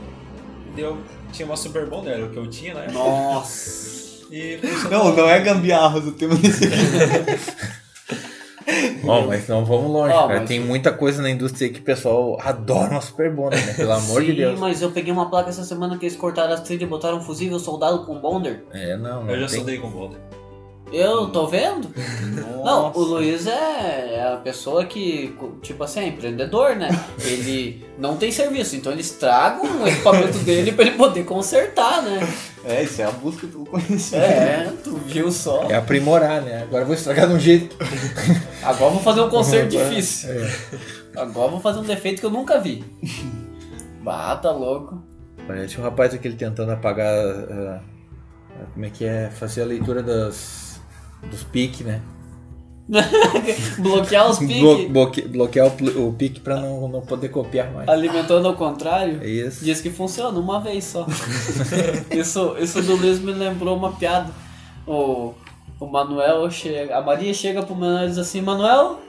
D: Deu, tinha uma super bonder, era o que eu tinha, né?
A: Nossa.
D: E funcionou.
B: Não, não é gambiarra do tema desse
C: Bom, mas não vamos longe,
A: Ó,
C: cara.
A: mas-
C: Tem muita coisa na indústria que o pessoal adora uma Super Bonder, né? Pelo amor de
A: Sim,
C: Deus.
A: mas eu peguei uma placa essa semana que eles cortaram as trilhas e botaram um fusível soldado com bonder.
C: É, não, não
D: Eu já
C: tem.
D: soldei com boulder.
A: Eu tô vendo? Não, o Luiz é é a pessoa que, tipo assim, é empreendedor, né? Ele não tem serviço, então ele estraga o equipamento dele pra ele poder consertar, né?
B: É, isso é a busca do conhecimento.
A: É, tu viu só.
C: É aprimorar, né? Agora eu vou estragar de um jeito.
A: Agora vou fazer um conserto
C: Agora-
A: difícil.
C: É.
A: Agora vou fazer um defeito que eu nunca vi. Bah, tá louco.
C: Parece um rapaz aquele tentando apagar. ah, como é que é? Fazer a leitura das, dos piques, né?
A: Bloquear os
C: Blo-
A: piques,
C: bloque- bloquear o, o pique pra não, não poder copiar mais.
A: alimentando ao contrário.
C: É isso.
A: Diz que funciona uma vez só. isso, isso do Luiz me lembrou uma piada. O, o Manuel chega. A Maria chega pro Manuel e diz assim, Manuel,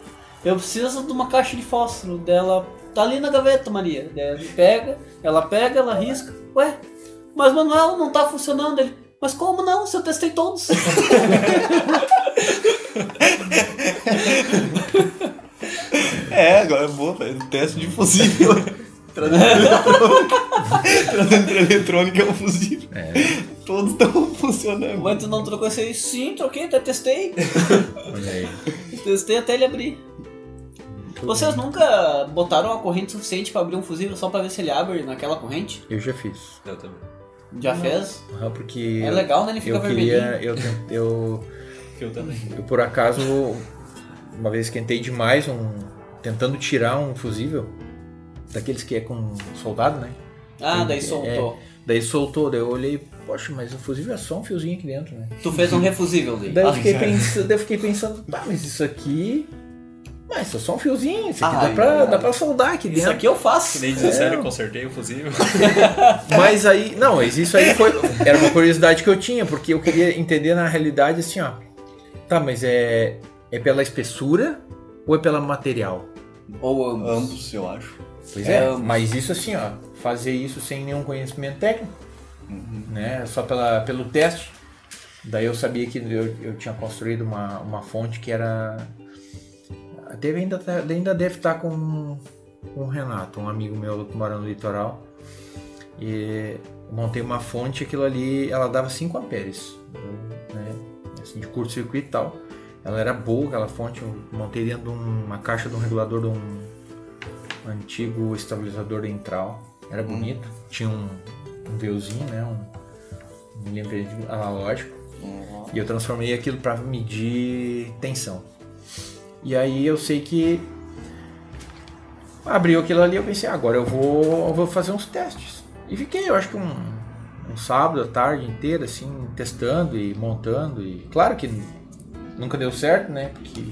A: eu preciso de uma caixa de fósforo dela. Tá ali na gaveta, Maria. Ele pega, ela pega, ela risca. Ué, mas Manuel não tá funcionando. Ele, mas como não? Se eu testei todos.
B: É, agora é boa, velho. Teste de fusível. Trazendo eletrônica. Trazendo pra eletrônica é um fusível.
C: É.
B: Todos estão funcionando.
A: mas tu não trocou esse aí? Sim, troquei, até testei.
C: Olha aí.
A: Testei até ele abrir. Vocês nunca botaram a corrente suficiente pra abrir um fusível só pra ver se ele abre naquela corrente?
C: Eu já fiz.
D: Eu também.
A: Já fez?
C: Aham, porque.
A: É legal, né? Ele fica
C: eu
A: vermelhinho.
C: queria. Eu, tent- eu,
D: Eu também.
C: eu, por acaso, uma vez esquentei demais um. Tentando tirar um fusível. Daqueles que é com soldado, né?
A: Ah, daí
C: É.
A: soltou.
C: Daí soltou, daí eu olhei, poxa, mas o fusível é só um fiozinho aqui dentro, né?
A: Tu fez um refusível daí.
C: Daí eu
B: Ah,
C: fiquei, pensando, daí eu fiquei pensando, tá, mas isso aqui. Mas isso é só um fiozinho, isso aqui
B: Ah,
C: dá, pra,
B: é.
C: dá pra soldar aqui
A: Isso
C: dentro.
A: aqui eu faço.
D: Que nem 17 eu consertei o fusível.
C: Mas aí, não, mas isso aí foi. Era uma curiosidade que eu tinha, porque eu queria entender na realidade assim, ó. Tá, mas é. É pela espessura ou é pela material?
A: Ou ambos.
B: Ambos, eu acho.
C: Pois é,
A: É,
C: mas isso assim, ó, fazer isso sem nenhum conhecimento técnico, né? Só pela, pelo teste. Daí eu sabia que eu, eu tinha construído uma, uma fonte que era. Deve ainda, ainda deve estar com, com o Renato, um amigo meu que mora no litoral. E montei uma fonte, aquilo ali, ela dava 5 amperes, né? Assim, de curto-circuito e tal. Ela era boa, aquela fonte, eu montei dentro de uma caixa de um regulador de um antigo estabilizador entral. Era bonito, tinha um, um véuzinho, né? Um, um lembrete analógico. E eu transformei aquilo para medir tensão. E aí eu sei que abriu aquilo ali, eu pensei, "Ah, agora eu vou, eu vou fazer uns testes. E fiquei, eu acho que um, um sábado, a tarde inteira, assim, testando e montando. E claro que nunca deu certo, né? Porque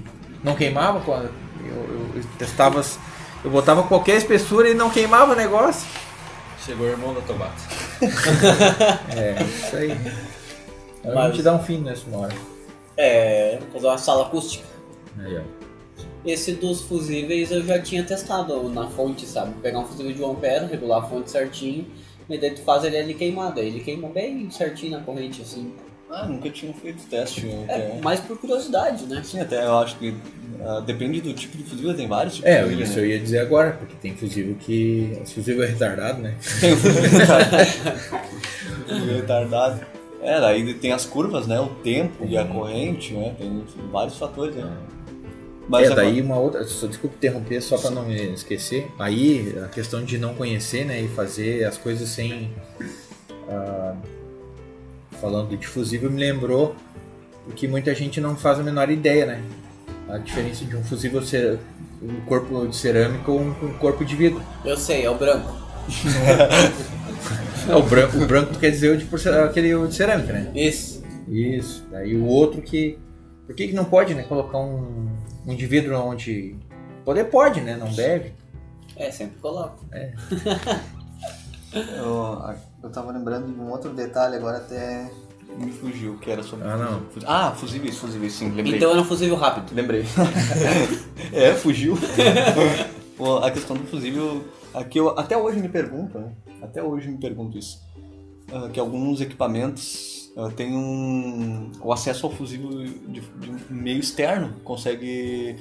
C: não queimava eu, eu- eu testava, eu botava qualquer espessura e não queimava o negócio.
D: Chegou o irmão da Tobato.
C: É, isso aí.
A: Mas-
C: gente dá um fim nessa hora.
A: É, fazer uma sala acústica.
C: Aí, ó.
A: Esse dos fusíveis eu já tinha testado na fonte, sabe? Pegar um fusível de 1 ampere, regular a fonte certinho, e daí tu faz ele ali queimado. Aí Ele queima bem certinho na corrente, assim.
B: Ah, nunca tinha feito teste.
A: É,
B: Até.
A: mais por curiosidade, né?
B: Sim, até eu acho que ah, depende do tipo de fusível, tem vários tipos
C: É,
B: de fusível,
C: isso
B: né?
C: eu ia dizer agora, porque tem fusível que. Esse fusível é retardado, né?
B: Tem fusível retardado. Fusível retardado. É, daí tem as curvas, né? O tempo e a corrente, né? Tem vários fatores, né?
C: é,
B: agora-
C: daí uma outra. Só, desculpa interromper, só pra não me esquecer. Aí a questão de não conhecer, né? E fazer as coisas sem. ah, falando de fusível, me lembrou que muita gente não faz a menor ideia, né? A diferença de um fusível ser um corpo de cerâmica ou um, um corpo de vidro.
A: Eu sei, é o branco.
C: É, o branco, o branco quer dizer o de aquele o de cerâmica, né?
A: Isso.
C: Isso. Daí o outro que. Por que, que não pode, né? Colocar um, um de vidro onde. Poder pode, né? Não deve.
A: É, sempre coloco.
B: Eu, eu tava lembrando de um outro detalhe agora até me fugiu, que era sobre.
C: Ah, não.
B: fusível. Ah, fusíveis, fusíveis, sim, lembrei.
A: Então era um fusível rápido.
B: Lembrei. é, fugiu. Pô, a questão do fusível, aqui eu até hoje me pergunto, né? Até hoje me pergunto isso. Ah, que alguns equipamentos ah, têm um, o acesso ao fusível de, de meio externo, consegue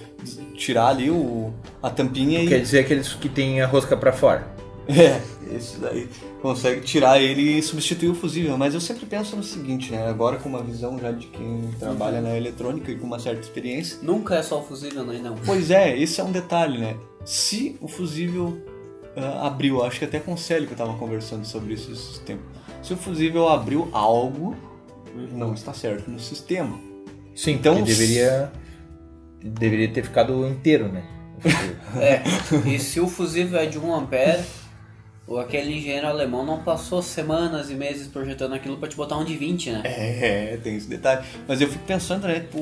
B: tirar ali o, a tampinha e
C: Quer dizer aqueles que tem a rosca pra fora.
B: é, esse daí consegue tirar ele e substituir o fusível. Mas eu sempre penso no seguinte, né? Agora com uma visão já de quem trabalha na eletrônica e com uma certa experiência.
A: Nunca é só o fusível, né? Não.
B: Pois é, esse é um detalhe, né? Se o fusível ah, abriu, acho que até com o Célio que eu tava conversando sobre isso esses tempos. Se o fusível abriu algo, não está certo no sistema.
C: Sim,
B: Então,
C: então deveria. Deveria ter ficado inteiro, né?
A: É, e se o fusível é de 1 ampere, ou aquele engenheiro alemão não passou semanas e meses projetando aquilo pra te botar um de 20, né?
B: É, tem esse detalhe. Mas eu fico pensando, né, tipo,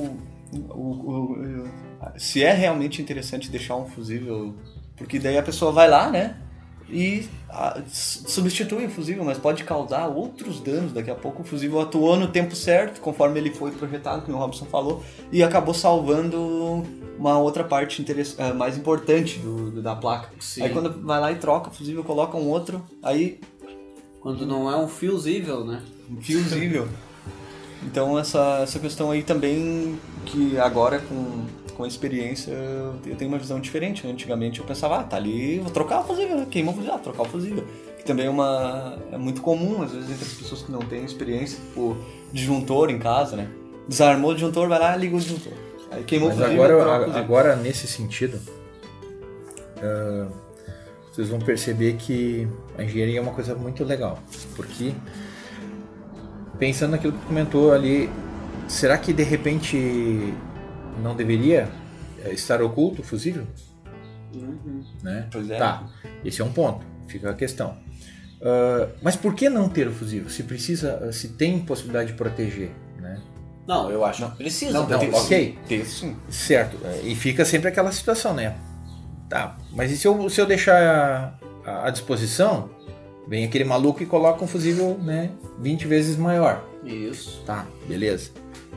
B: o, o- o- se é realmente interessante deixar um fusível, porque daí a pessoa vai lá, né, e s- substitui o fusível, mas pode causar outros danos. Daqui a pouco o fusível atuou no tempo certo, conforme ele foi projetado, como o Robson falou, e acabou salvando uma outra parte ah, mais importante do- do- da placa.
A: Sim.
B: Aí quando vai lá e troca o fusível, coloca um outro, aí
A: Quando não é um fusível, né?
B: Fusível. Então essa, essa questão aí também que agora com, com a experiência eu tenho uma visão diferente. né? Antigamente eu pensava, ah, tá ali, vou trocar o fusível, queima o fusível, ah, trocar o fusível. Que também é uma é muito comum, às vezes, entre as pessoas que não têm experiência, tipo, disjuntor em casa, né? Desarmou o disjuntor, vai lá e liga o disjuntor. Aí queimou
C: Mas agora, agora nesse sentido, ah, vocês vão perceber que a engenharia é uma coisa muito legal. Porque, pensando naquilo que tu comentou ali, será que de repente não deveria eh, estar oculto o fusível? Né?
B: Pois é.
C: Tá, esse é um ponto, fica a questão. Ah, mas por que não ter o fusível? Se precisa, se tem possibilidade de proteger?
A: Não, eu acho que precisa.
C: não,
B: tem-
C: ok.
B: Tem sim.
C: Certo, é, e fica sempre aquela situação, né? Tá, mas e se eu, se eu deixar à disposição, vem aquele maluco e coloca um fusível, né, 20 vezes maior.
A: Isso.
C: Tá, beleza.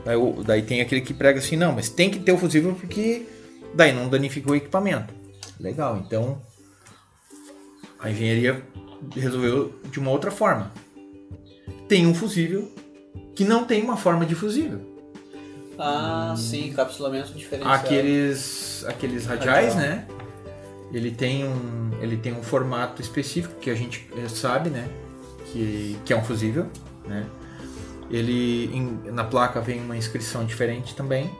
C: Daí, daí tem aquele que prega assim, não, mas tem que ter o fusível porque daí não danifica o equipamento. Legal, então A engenharia resolveu de uma outra forma. Tem um fusível que não tem uma forma de fusível.
A: Ah, sim, capsulamento diferenciado.
C: Aqueles, aqueles radiais,
A: Radial.
C: né? Ele tem um, ele tem um formato específico que a gente eh, sabe, né? Que, que é um fusível, né? Ele em- na placa vem uma inscrição diferente também.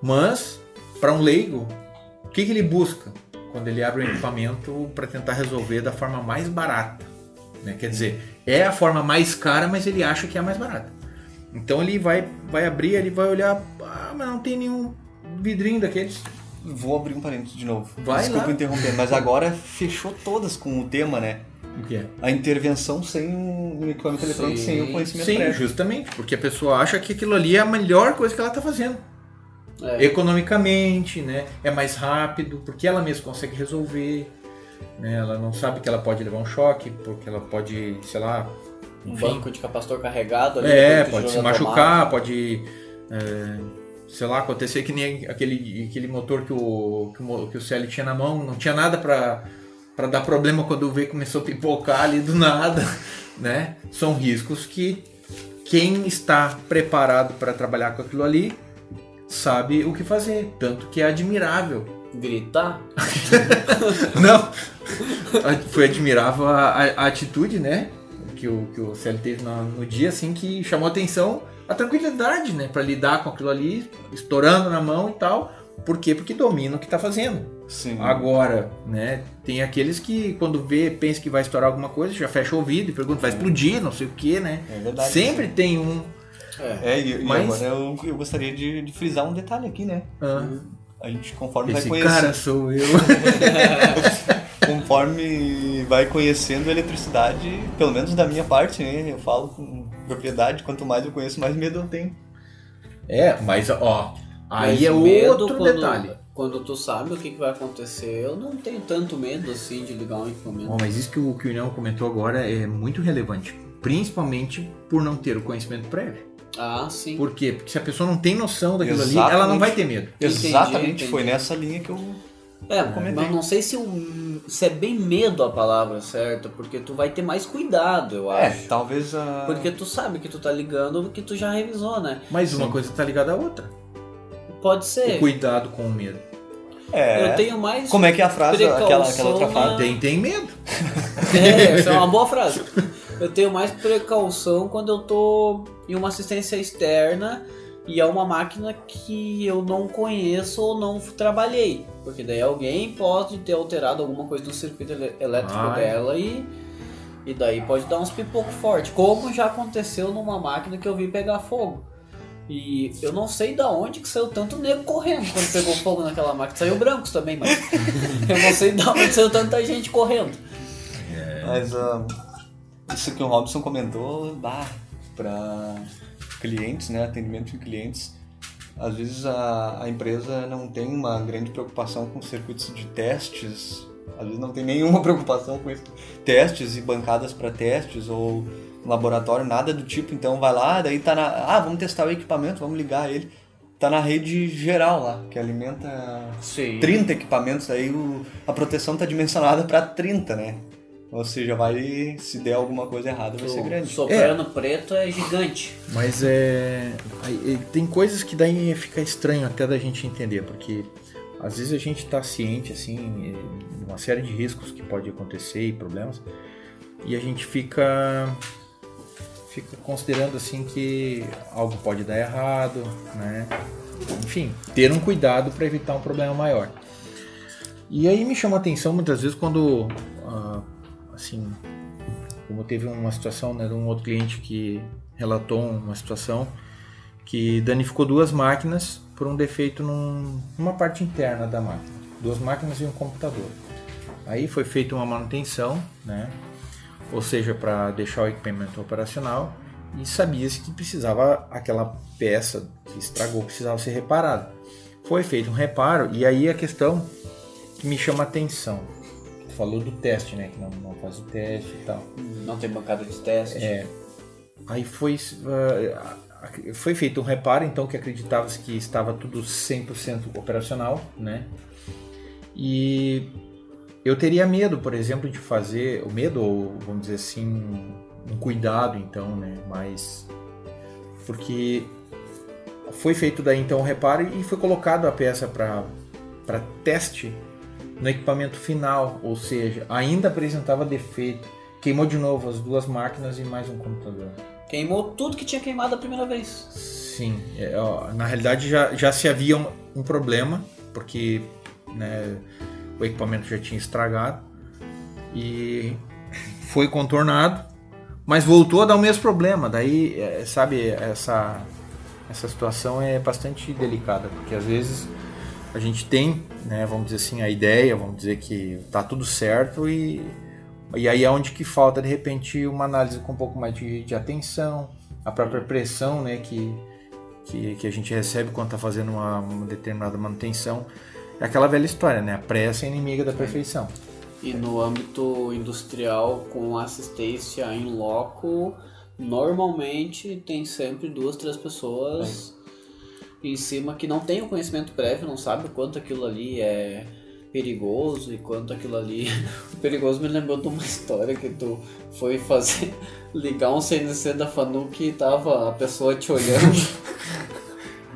C: Mas para um leigo, o que, que ele busca quando ele abre um equipamento para tentar resolver da forma mais barata? Né? Quer dizer, é a forma mais cara, mas ele acha que é a mais barata. Então ele vai, vai abrir, ele vai olhar, ah, mas não tem nenhum vidrinho daqueles.
B: Vou abrir um parênteses de novo.
C: Vai
B: Desculpa
C: lá.
B: interromper, mas agora fechou todas com o tema, né?
C: O que é?
B: A intervenção sem um equipamento eletrônico,
A: Sim.
B: sem o conhecimento
C: Sim,
B: prévio.
C: justamente, porque a pessoa acha que aquilo ali é a melhor coisa que ela está fazendo.
A: É.
C: Economicamente, né? É mais rápido, porque ela mesma consegue resolver. Né? Ela não sabe que ela pode levar um choque, porque ela pode, sei lá,
A: Um banco de capacitor carregado ali.
C: É, pode se machucar, pode. é, sei lá, acontecer que nem aquele, aquele motor que o, que o, que o CL tinha na mão, não tinha nada pra dar problema quando o V começou a pipocar ali do nada, né? São riscos que quem está preparado para trabalhar com aquilo ali sabe o que fazer, tanto que é admirável.
A: Gritar?
C: Não, foi admirável a, a- a atitude, né? Que o, que o CL teve no, no dia, assim, que chamou atenção a tranquilidade, né? Pra lidar com aquilo ali, estourando na mão e tal. Por quê? Porque domina o que tá fazendo.
B: Sim.
C: Agora, né? Tem aqueles que quando vê, pensa que vai estourar alguma coisa, já fecha o ouvido e pergunta, vai explodir, não sei o que, né?
B: É verdade.
C: Sempre tem um.
A: É.
B: É, e, e
C: Mas-
B: agora eu, eu gostaria de, de frisar um detalhe aqui, né?
C: ah,
B: A gente, conforme
C: esse
B: vai
C: cara
B: conhecendo,
C: sou eu.
B: conforme vai conhecendo a eletricidade, pelo menos da minha parte, né? Eu falo com propriedade, quanto mais eu conheço, mais medo eu tenho.
C: é, mas ó, aí
A: Mas
C: é
A: medo
C: outro
A: quando-
C: detalhe.
A: Quando tu sabe o que, que vai acontecer, eu não tenho tanto medo assim de ligar um equipamento.
C: Bom, mas isso que o, que o comentou agora é muito relevante, principalmente por não ter o conhecimento prévio.
A: Ah, sim.
C: Por quê? Porque se a pessoa não tem noção daquilo ali,
B: Exatamente.
C: ela não vai ter medo.
A: Entendi,
B: Exatamente,
A: entendi.
B: foi nessa linha que eu.
A: É,
B: comentei.
A: mas não sei se, um, se é bem medo a palavra certa, porque tu vai ter mais cuidado, eu
B: É,
A: acho.
B: talvez a.
A: Porque tu sabe que tu tá ligando que tu já revisou, né?
C: Mas uma
B: Sim.
C: coisa tá ligada à outra.
A: Pode
C: O
A: ser.
C: cuidado com o medo.
B: É.
A: Eu tenho mais.
B: Como é que é a frase, aquela, aquela outra frase?
A: na-
C: Tem, tem medo.
A: É, essa é uma boa frase. Eu tenho mais precaução quando eu tô em uma assistência externa e é uma máquina que eu não conheço ou não trabalhei. Porque daí alguém pode ter alterado alguma coisa no circuito elétrico
C: Ai.
A: dela e, e daí pode dar uns pipocos fortes. Como já aconteceu numa máquina que eu vi pegar fogo. E eu não sei da onde que saiu tanto nego correndo quando pegou fogo naquela máquina. Saiu brancos também, mas eu não sei da onde saiu tanta gente correndo.
B: Mas ah, isso que o Robson comentou, bah, para clientes, né, atendimento de clientes, às vezes a, a empresa não tem uma grande preocupação com circuitos de testes, às vezes não tem nenhuma preocupação com isso, testes e bancadas para testes ou laboratório, nada do tipo, então vai lá, daí tá na, ah, vamos testar o equipamento, vamos ligar ele, tá na rede geral lá, que alimenta
A: Sim.
B: 30 equipamentos, aí o- a proteção tá dimensionada para 30, né? Ou seja, vai se der alguma coisa errada, vai ser
A: O
B: grande.
A: soprano preto é gigante.
C: Mas é. é, Tem coisas que daí fica estranho até da gente entender, porque às vezes a gente está ciente, assim, de uma série de riscos que pode acontecer e problemas, e a gente fica. fica considerando assim que algo pode dar errado, né? Enfim, ter um cuidado para evitar um problema maior. E aí me chama a atenção muitas vezes quando, ah, assim, como teve uma situação, né, de um outro cliente que relatou uma situação que danificou duas máquinas por um defeito num- numa parte interna da máquina. Duas máquinas e um computador. Aí foi feita uma manutenção, né? ou seja, para deixar o equipamento operacional e sabia-se que precisava aquela peça que estragou precisava ser reparada. Foi feito um reparo e aí a questão que me chama a atenção. Falou do teste, né? Que não, não faz o teste e tal.
A: Não tem bancada de teste.
C: É. Aí foi, ah, foi feito um reparo, então, que acreditava-se que estava tudo 100% operacional, né? E eu teria medo, por exemplo, de fazer o medo ou vamos dizer assim um cuidado, então, né? Mas porque foi feito daí então o reparo e foi colocado a peça para teste no equipamento final, ou seja, ainda apresentava defeito. Queimou de novo as duas máquinas e mais um computador.
A: Queimou tudo que tinha queimado a primeira vez.
C: Sim, é, ó, na realidade já, já se havia um, um problema, porque né, o equipamento já tinha estragado e foi contornado, mas voltou a dar o mesmo problema. Daí, é, sabe, essa, essa situação é bastante delicada, porque às vezes a gente tem, né, vamos dizer assim, a ideia, vamos dizer que tá tudo certo e, e aí é onde que falta de repente uma análise com um pouco mais de, de atenção, a própria pressão, né, que, que, que a gente recebe quando está fazendo uma, uma, determinada manutenção. É aquela velha história, né, a pressa é inimiga da perfeição.
A: E no âmbito industrial, com assistência em loco, normalmente tem sempre duas, três pessoas em cima que não tem o conhecimento prévio, não sabe o quanto aquilo ali é perigoso e quanto aquilo ali. O perigoso me lembrou de uma história que tu foi fazer ligar um CNC da Fanuc e tava a pessoa te olhando.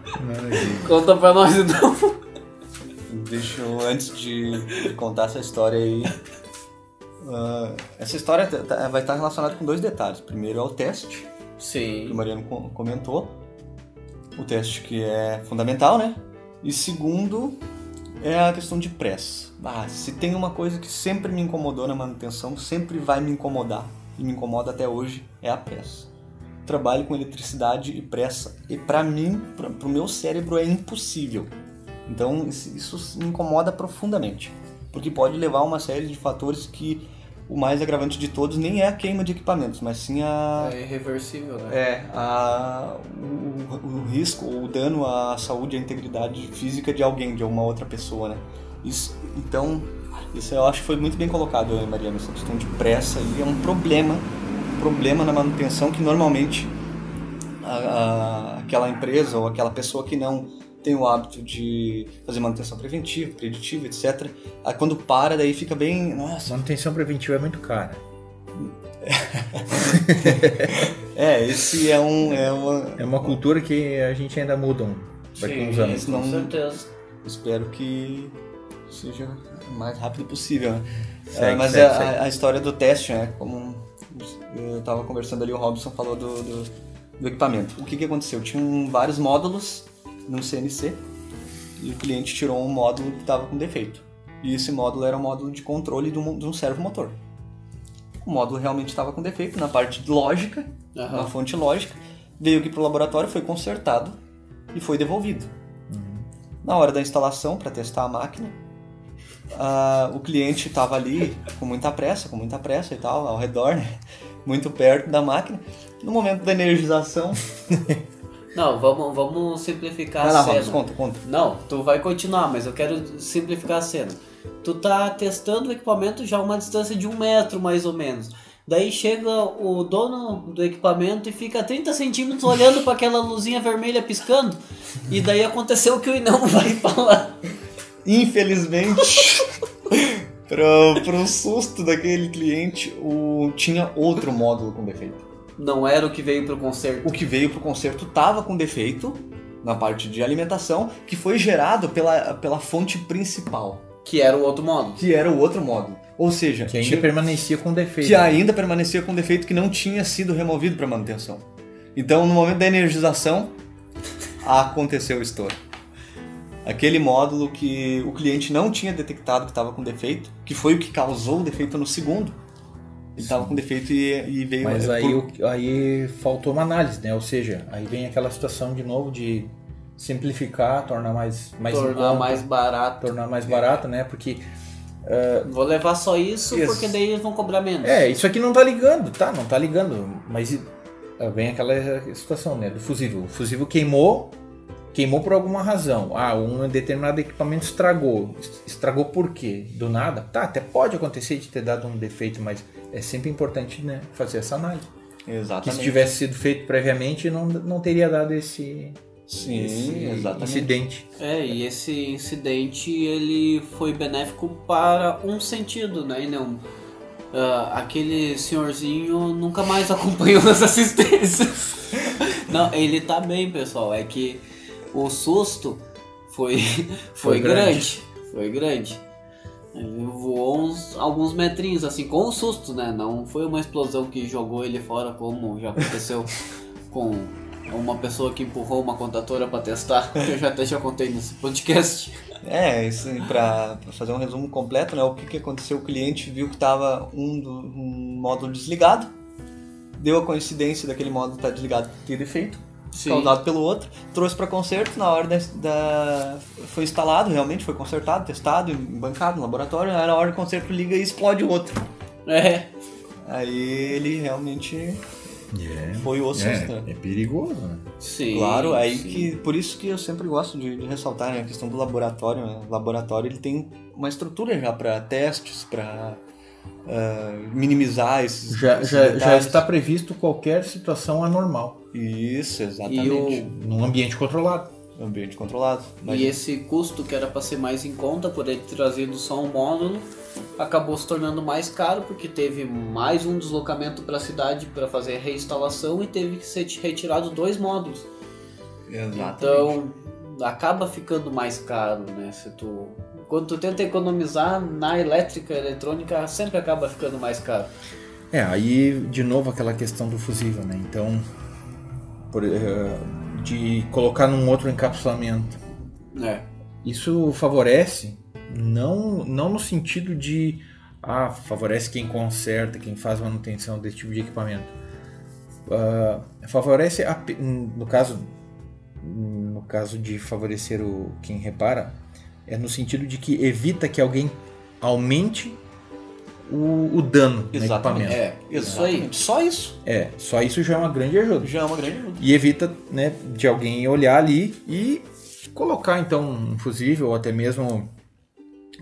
A: Conta pra nós então.
B: Deixa eu, antes de contar essa história aí. Uh, essa história vai estar relacionada com dois detalhes. Primeiro é o teste,
A: Sim.
B: que o Mariano comentou. O teste que é fundamental, né? E segundo é a questão de pressa. Ah, se tem uma coisa que sempre me incomodou na manutenção, sempre vai me incomodar, e me incomoda até hoje, é a pressa. Trabalho com eletricidade e pressa, e para mim, para o meu cérebro, é impossível. Então isso me incomoda profundamente, porque pode levar a uma série de fatores que o mais agravante de todos nem é a queima de equipamentos, mas sim a.
A: É irreversível, né?
B: É, a, o, o risco, o dano à saúde e à integridade física de alguém, de alguma outra pessoa, né? Isso, então, isso eu acho que foi muito bem colocado, Mariana, essa questão de pressa e é um problema, um problema na manutenção que normalmente a, a, aquela empresa ou aquela pessoa que não tem o hábito de fazer manutenção preventiva, preditiva, etc. Aí quando para, daí fica bem. Nossa.
C: Manutenção preventiva é muito cara.
B: é, esse é um. É uma,
C: é uma cultura que a gente ainda muda daqui
A: Sim,
C: uns anos.
A: Com certeza.
B: Espero que seja o mais rápido possível. Né?
C: Segue,
B: é, mas
C: segue,
B: a,
C: segue.
B: a, história do teste, né? Como eu estava conversando ali, o Robson falou do, do, do equipamento. O que, que aconteceu? Tinham vários módulos no CNC e o cliente tirou um módulo que estava com defeito. E esse módulo era um módulo de controle de um, de um servomotor. O módulo realmente estava com defeito na parte lógica,
A: Aham.
B: na fonte lógica. Veio aqui para o laboratório, foi consertado e foi devolvido. Na hora da instalação, para testar a máquina, ah, o cliente estava ali com muita pressa, com muita pressa e tal, ao redor, né? muito perto da máquina. No momento da energização,
A: Não, vamos, vamos simplificar
B: vai lá,
A: a cena.
B: Robson, conta, conta.
A: Não, tu vai continuar, mas eu quero simplificar a cena. Tu tá testando o equipamento já a uma distância de um metro, mais ou menos. Daí chega o dono do equipamento e fica 30 centímetros olhando para aquela luzinha vermelha piscando. E daí aconteceu o que o Inão vai falar.
B: Infelizmente, pro, pro susto daquele cliente, o, tinha outro módulo com defeito.
A: Não era o que veio pro concerto.
B: O que veio pro conserto estava com defeito na parte de alimentação, que foi gerado pela, pela fonte principal,
A: Que era o outro modo.
B: que era o outro módulo. Ou seja,
C: Que ainda
B: tinha-
C: permanecia com defeito.
B: que ainda permanecia com defeito que não tinha sido removido para manutenção. Então, no momento da energização, aconteceu o estouro. Aquele módulo que o cliente não tinha detectado que estava com defeito, que foi o que causou o defeito no segundo, ele estava com defeito e, e veio.
C: Mas aí,
B: por-
C: o- aí faltou uma análise, né? Ou seja, aí vem aquela situação de novo de simplificar, tornar mais, mais
A: tornar
C: conta,
A: mais barato.
C: tornar mais barato, né? Porque
A: Vou levar só isso,
B: Isso.
A: porque daí eles vão cobrar menos.
C: É, isso aqui não tá ligando, tá? Não tá ligando. Mas eh, vem aquela situação, né? Do fusível. O fusível queimou, queimou por alguma razão. Ah, um determinado equipamento estragou. Estragou por quê? Do nada? Tá, até pode acontecer de ter dado um defeito, mas é sempre importante, né? Fazer essa análise. Que
B: Exatamente.
C: se tivesse sido feito previamente, não, não teria dado esse,
B: Sim,
A: Esse
B: exatamente.
C: Incidente.
A: É, e esse incidente ele foi benéfico para um sentido, né? E não. ah, aquele senhorzinho nunca mais acompanhou as assistências. Não, ele tá bem, pessoal. É que o susto foi, foi,
C: Foi grande.
A: grande. Foi grande. Ele voou uns, alguns metrinhos, assim, com o susto, né? Não foi uma explosão que jogou ele fora, como já aconteceu com uma pessoa que empurrou uma contatora pra testar, que eu já até já contei nesse podcast.
B: É, isso pra fazer um resumo completo, né? O que, que aconteceu? O cliente viu que tava um, do, um módulo desligado, deu a coincidência daquele módulo estar desligado ter defeito, causado pelo outro, trouxe para conserto, na hora da, da- Foi instalado, realmente, foi consertado, testado, bancado no laboratório, aí na hora do conserto liga e explode o outro.
A: É,
B: Aí ele realmente
C: É,
B: foi o susto.
C: é, é perigoso, né?
A: sim.
B: Claro, aí
A: sim.
B: que por isso que eu sempre gosto de, de ressaltar né, a questão do laboratório. Né? O laboratório ele tem uma estrutura já para testes, para minimizar esses,
C: Já,
B: esses
C: já, já está previsto qualquer situação anormal
B: Isso,
A: E
B: exatamente.
C: num ambiente controlado.
B: Ambiente controlado. Mas
A: E esse custo que era para ser mais em conta por ele ter trazido só um módulo acabou se tornando mais caro porque teve mais um deslocamento para a cidade para fazer a reinstalação e teve que ser retirado dois módulos.
B: Exatamente.
A: Então acaba ficando mais caro, né? Se tu quando tu tenta economizar na elétrica eletrônica sempre acaba ficando mais caro.
C: É, aí de novo aquela questão do fusível, né? Então, por, eh, de colocar num outro encapsulamento.
A: É.
C: Isso favorece, não, não no sentido de ah, favorece quem conserta, quem faz manutenção desse tipo de equipamento. Ah, favorece, a no caso, no caso de favorecer o quem repara, é no sentido de que evita que alguém aumente o, o dano no
B: Exatamente.
C: equipamento.
A: É, isso aí.
B: Exatamente. Só isso
C: É, só isso já é uma grande ajuda.
B: já é uma grande ajuda.
C: E evita né, de alguém olhar ali e colocar então um fusível ou até mesmo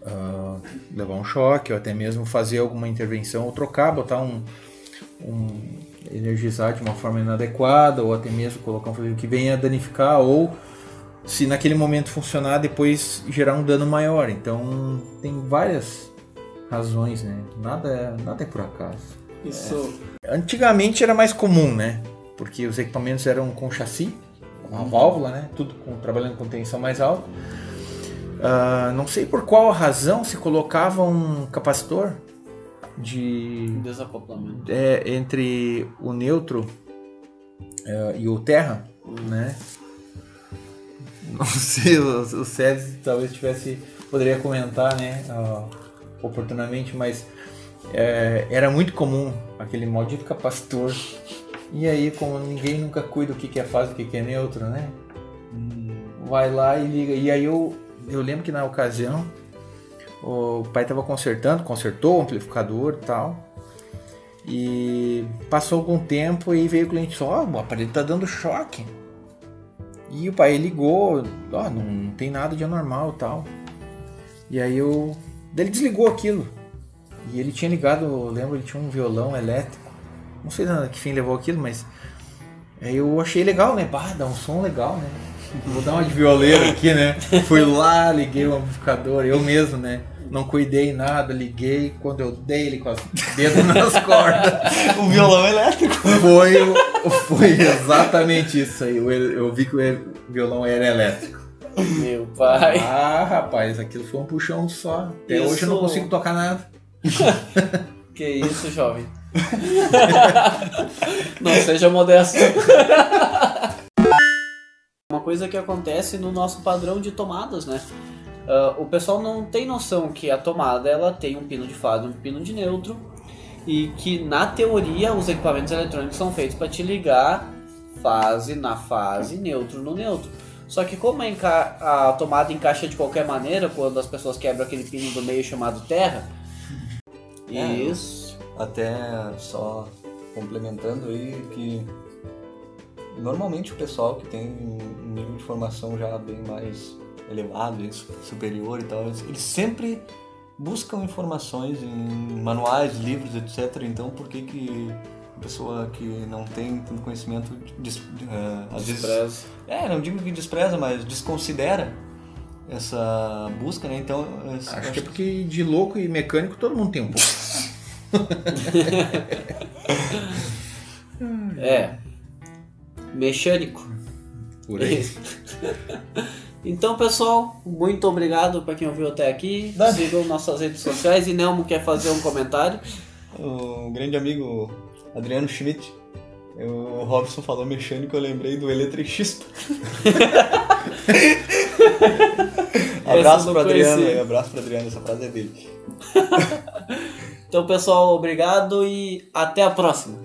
C: ah, levar um choque ou até mesmo fazer alguma intervenção ou trocar, botar um, um energizar de uma forma inadequada ou até mesmo colocar um fusível que venha danificar ou se naquele momento funcionar depois gerar um dano maior. Então tem várias razões, né? Nada, nada é por acaso.
A: Isso.
C: Antigamente era mais comum, né? Porque os equipamentos eram com chassi, uma válvula, né? Tudo com- trabalhando com tensão mais alta. Ah, não sei por qual razão se colocava um capacitor de
A: Desacoplamento.
C: é, entre o neutro é, e o terra, né? Não sei, o, o César talvez tivesse poderia comentar, né? ah, oportunamente, mas é, era muito comum aquele maldito capacitor. E aí, como ninguém nunca cuida o que, que é fase o que, que é neutro, né? Vai lá e liga. E aí eu, eu lembro que na ocasião o pai estava consertando, consertou o amplificador e tal. E passou algum tempo e veio o cliente só, o aparelho tá dando choque. E o pai ligou, ó, não, não tem nada de anormal e tal. E aí eu. daí Ele desligou aquilo. E ele tinha ligado, eu lembro, ele tinha um violão elétrico. Não sei nada que fim levou aquilo, mas. Aí eu achei legal, né? Bah, dá um som legal, né? Vou dar uma de violeiro aqui, né? Fui lá, liguei o amplificador, eu mesmo, né? Não cuidei nada, liguei. Quando eu dei ele com os dedos nas cordas,
B: Um violão elétrico.
C: foi, o- foi exatamente isso aí. Eu, eu vi que o violão era elétrico.
A: Meu pai.
C: Ah, rapaz, aquilo foi um puxão só. Até hoje eu não
A: Isso-
C: consigo tocar nada.
A: Que isso, jovem? Não seja modesto. Uma coisa que acontece no nosso padrão de tomadas, né? Ah, o pessoal não tem noção que a tomada ela tem um pino de fase e um pino de neutro e que na teoria os equipamentos eletrônicos são feitos para te ligar fase na fase, neutro no neutro. Só que como a, a tomada encaixa de qualquer maneira quando as pessoas quebram aquele pino do meio chamado terra,
B: É.
A: isso
B: Até só complementando aí que normalmente o pessoal que tem um nível de formação já bem mais elevado, superior e tal, eles, sempre buscam informações em manuais, livros, etc. Então por que que pessoa que não tem tanto conhecimento, des- às vezes
A: Desprezo.
B: É, não digo que despreza, mas desconsidera essa busca, né? Então, eu
C: Acho que é porque de louco e mecânico todo mundo tem um pouco.
A: É. Mecânico.
C: Por aí.
A: Então, pessoal, muito obrigado para quem ouviu até aqui.
B: Nada.
A: Sigam nossas redes sociais. E Nelmo quer fazer um comentário.
B: o grande amigo Adriano Schmidt, o Robson falou mecânico, eu lembrei do eletricista. abraço pro
A: não
B: Adriano, aí, abraço pro Adriano, essa frase é dele.
A: Então, pessoal, obrigado e até a próxima.